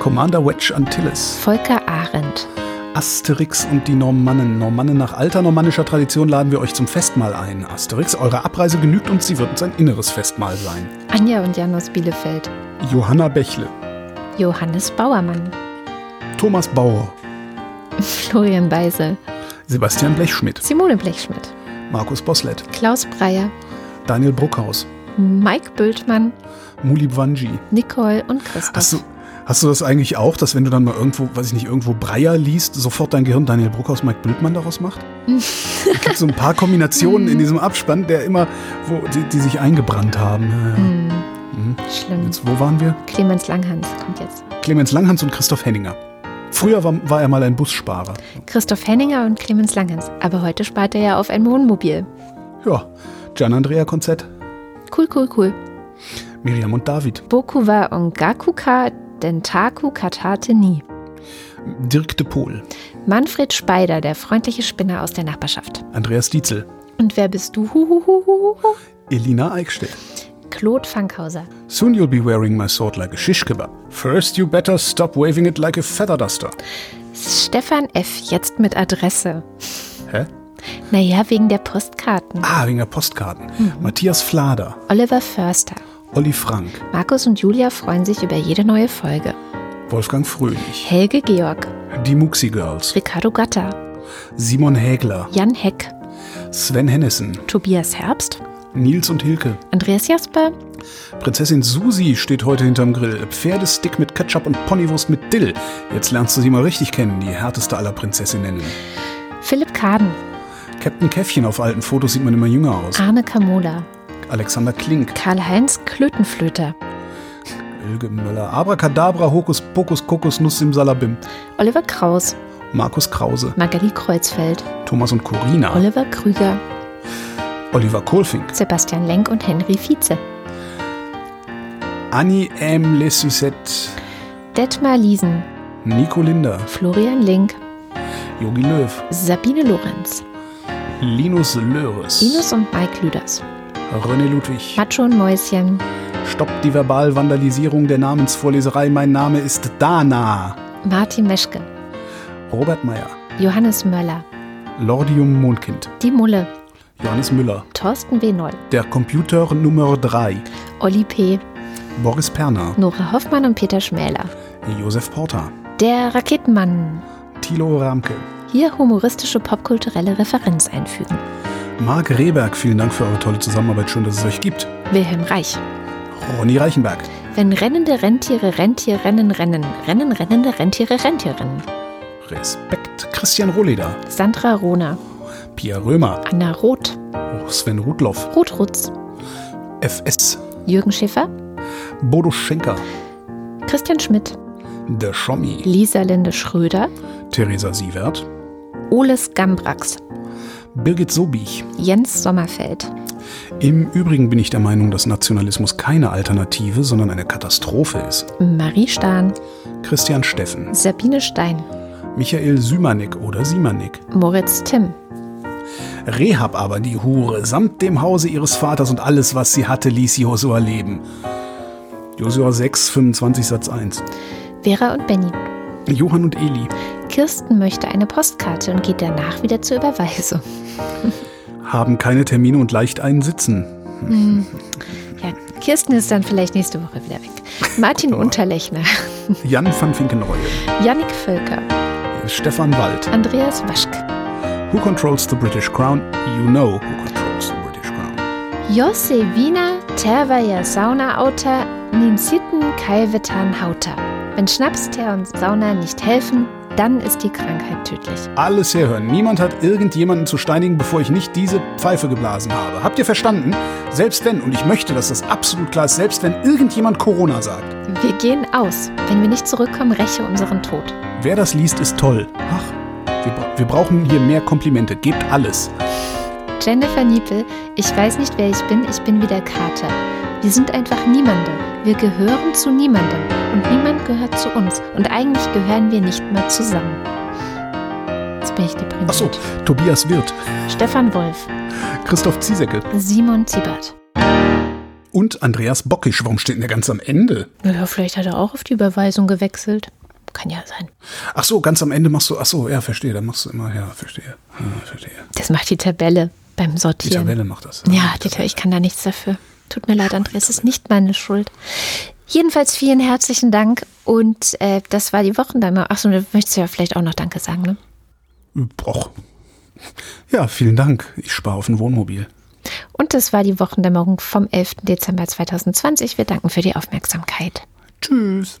Commander Wedge Antilles, Volker Arendt, Asterix und die Normannen. Normannen nach alter normannischer Tradition laden wir euch zum Festmahl ein. Asterix, eure Abreise genügt uns, sie wird uns ein inneres Festmahl sein. Anja und Jan aus Bielefeld, Johanna Bächle, Johannes Bauermann, Thomas Bauer, *laughs* Florian Beisel, Sebastian Blechschmidt, Simone Blechschmidt, Markus Boslett, Klaus Breyer, Daniel Bruckhaus, Mike Bültmann, Muli Bwanji. Nicole und Christoph. Du, hast du das eigentlich auch, dass wenn du dann mal irgendwo, weiß ich nicht, irgendwo Breyer liest, sofort dein Gehirn Daniel Bruckhaus, Mike Bültmann daraus macht? *laughs* es gibt so ein paar Kombinationen in diesem Abspann, der immer, wo die, die sich eingebrannt haben. Ja. Hm, schlimm. Jetzt, wo waren wir? Clemens Langhans kommt jetzt. Clemens Langhans und Christoph Henninger. Früher war, war er mal ein Bussparer. Christoph Henninger und Clemens Langhans. Aber heute spart er ja auf ein Wohnmobil. Ja, Gian Andrea Konzett, Cool, cool, cool. Miriam und David, Boku wa ongakuka dentaku katate ni. Dirk de Pohl, Manfred Speider, der freundliche Spinner aus der Nachbarschaft. Andreas Dietzel, Und wer bist du? Huhuhuhuhu. Elina Eichstädt. Claude Fankhauser. Soon you'll be wearing my sword like a shish kebab. First you better stop waving it like a feather duster. Stefan F., jetzt mit Adresse. Hä? Naja, wegen der Postkarten. Ah, wegen der Postkarten. Matthias Flader, Oliver Förster. Olli Frank, Markus und Julia freuen sich über jede neue Folge. Wolfgang Fröhlich, Helge Georg. die Muxi Girls, Ricardo Gatter. Simon Hägler, Jan Heck. Sven Hennissen, Tobias Herbst. Nils und Hilke. Andreas Jasper. Prinzessin Susi steht heute hinterm Grill. Pferdestick mit Ketchup und Ponywurst mit Dill. Jetzt lernst du sie mal richtig kennen, die härteste aller Prinzessinnen. Philipp Kaden. Captain Käffchen auf alten Fotos sieht man immer jünger aus. Arne Kamola. Alexander Klink, Karl-Heinz Klötenflöter. Ilge Möller, Abracadabra, Hokus Pokus, Kokos, Nuss im Salabim. Oliver Kraus. Markus Krause, Magali Kreuzfeld. Thomas und Corina, Oliver Krüger. Oliver Kohlfink, Sebastian Lenk und Henry Vize. Annie M. Le Suzette, Detmar Liesen. Nico Linder, Florian Link. Jogi Löw, Sabine Lorenz. Linus Löres, Linus und Mike Lüders. René Ludwig. Macho und Mäuschen. Stoppt die Verbalvandalisierung der Namensvorleserei. Mein Name ist Dana. Martin Meschke. Robert Meyer, Johannes Möller. Lordium Mondkind, Die Mulle. Johannes Müller, Thorsten W. Noll. der Computer Nummer 3, Olli P. Boris Perner, Nora Hoffmann und Peter Schmäler. Josef Porter, Der Raketenmann. Thilo Ramke, Hier humoristische popkulturelle Referenz einfügen. Marc Rehberg, vielen Dank für eure tolle Zusammenarbeit. Schön, dass es euch gibt. Wilhelm Reich. Ronny Reichenberg, Wenn rennende Rentiere Rentier rennen, rennen. Rennen rennende Rentiere Rentier rennen. Respekt, Christian Rohleder, Sandra Rohner. Pia Römer, Anna Roth. Sven Rudloff, Ruth Rutz. FS, Jürgen Schäfer. Bodo Schenker, Christian Schmidt. Der Schommi, Lisa Linde Schröder. Theresa Sievert, Oles Gambrax. Birgit Sobich. Jens Sommerfeld. Im Übrigen bin ich der Meinung, dass Nationalismus keine Alternative, sondern eine Katastrophe ist. Marie Stahn. Christian Steffen, Sabine Stein. Michael Sümanek oder Simanek. Moritz Timm. Rehab aber, die Hure, samt dem Hause ihres Vaters und alles, was sie hatte, ließ Josua leben. Josua 6, 25 Satz 1. Vera und Benny. Johann und Eli Kirsten möchte eine Postkarte und geht danach wieder zur Überweisung. Haben keine Termine und leicht einen Sitzen. Ja, Kirsten ist dann vielleicht nächste Woche wieder weg. Martin *laughs* Unterlechner. Jan van Finkenreue, Yannick Völker. Stefan Wald. Andreas Waschk. Who controls the British Crown? You know who controls the British Crown. Josse Wiener, Tervaja Sauna Auta, Ninsitten Kaivetan Hauta. Wenn Schnaps, Teer und Sauna nicht helfen, dann ist die Krankheit tödlich. Alles herhören. Niemand hat irgendjemanden zu steinigen, bevor ich nicht diese Pfeife geblasen habe. Habt ihr verstanden? Selbst wenn, und ich möchte, dass das absolut klar ist, selbst wenn irgendjemand Corona sagt. Wir gehen aus. Wenn wir nicht zurückkommen, räche unseren Tod. Wer das liest, ist toll. Ach, wir, bra wir brauchen hier mehr Komplimente. Gebt alles. Jennifer Niepel, ich weiß nicht, wer ich bin, ich bin wie der Kater. Wir sind einfach Niemande. Wir gehören zu niemandem und niemand gehört zu uns. Und eigentlich gehören wir nicht mehr zusammen. Jetzt bin ich deprimiert. Achso, Tobias Wirth, Stefan Wolf, Christoph Ziesecke Simon Ziebert. und Andreas Bockisch. Warum steht denn der ganz am Ende? Ja, vielleicht hat er auch auf die Überweisung gewechselt. Kann ja sein. Ach so, ganz am Ende machst du, ach so, ja, verstehe, dann machst du immer, ja, verstehe, ja, verstehe. Das macht die Tabelle beim Die Sortieren. Tabelle macht das. Ja, Dieter, ich kann da nichts dafür. Tut mir leid, Andreas, es ist nicht meine Schuld. Jedenfalls vielen herzlichen Dank und äh, das war die Wochendämmerung. Achso, du möchtest ja vielleicht auch noch Danke sagen, ne? Och. Ja, vielen Dank. Ich spare auf ein Wohnmobil. Und das war die Wochendämmerung vom 11. Dezember 2020. Wir danken für die Aufmerksamkeit. Tschüss.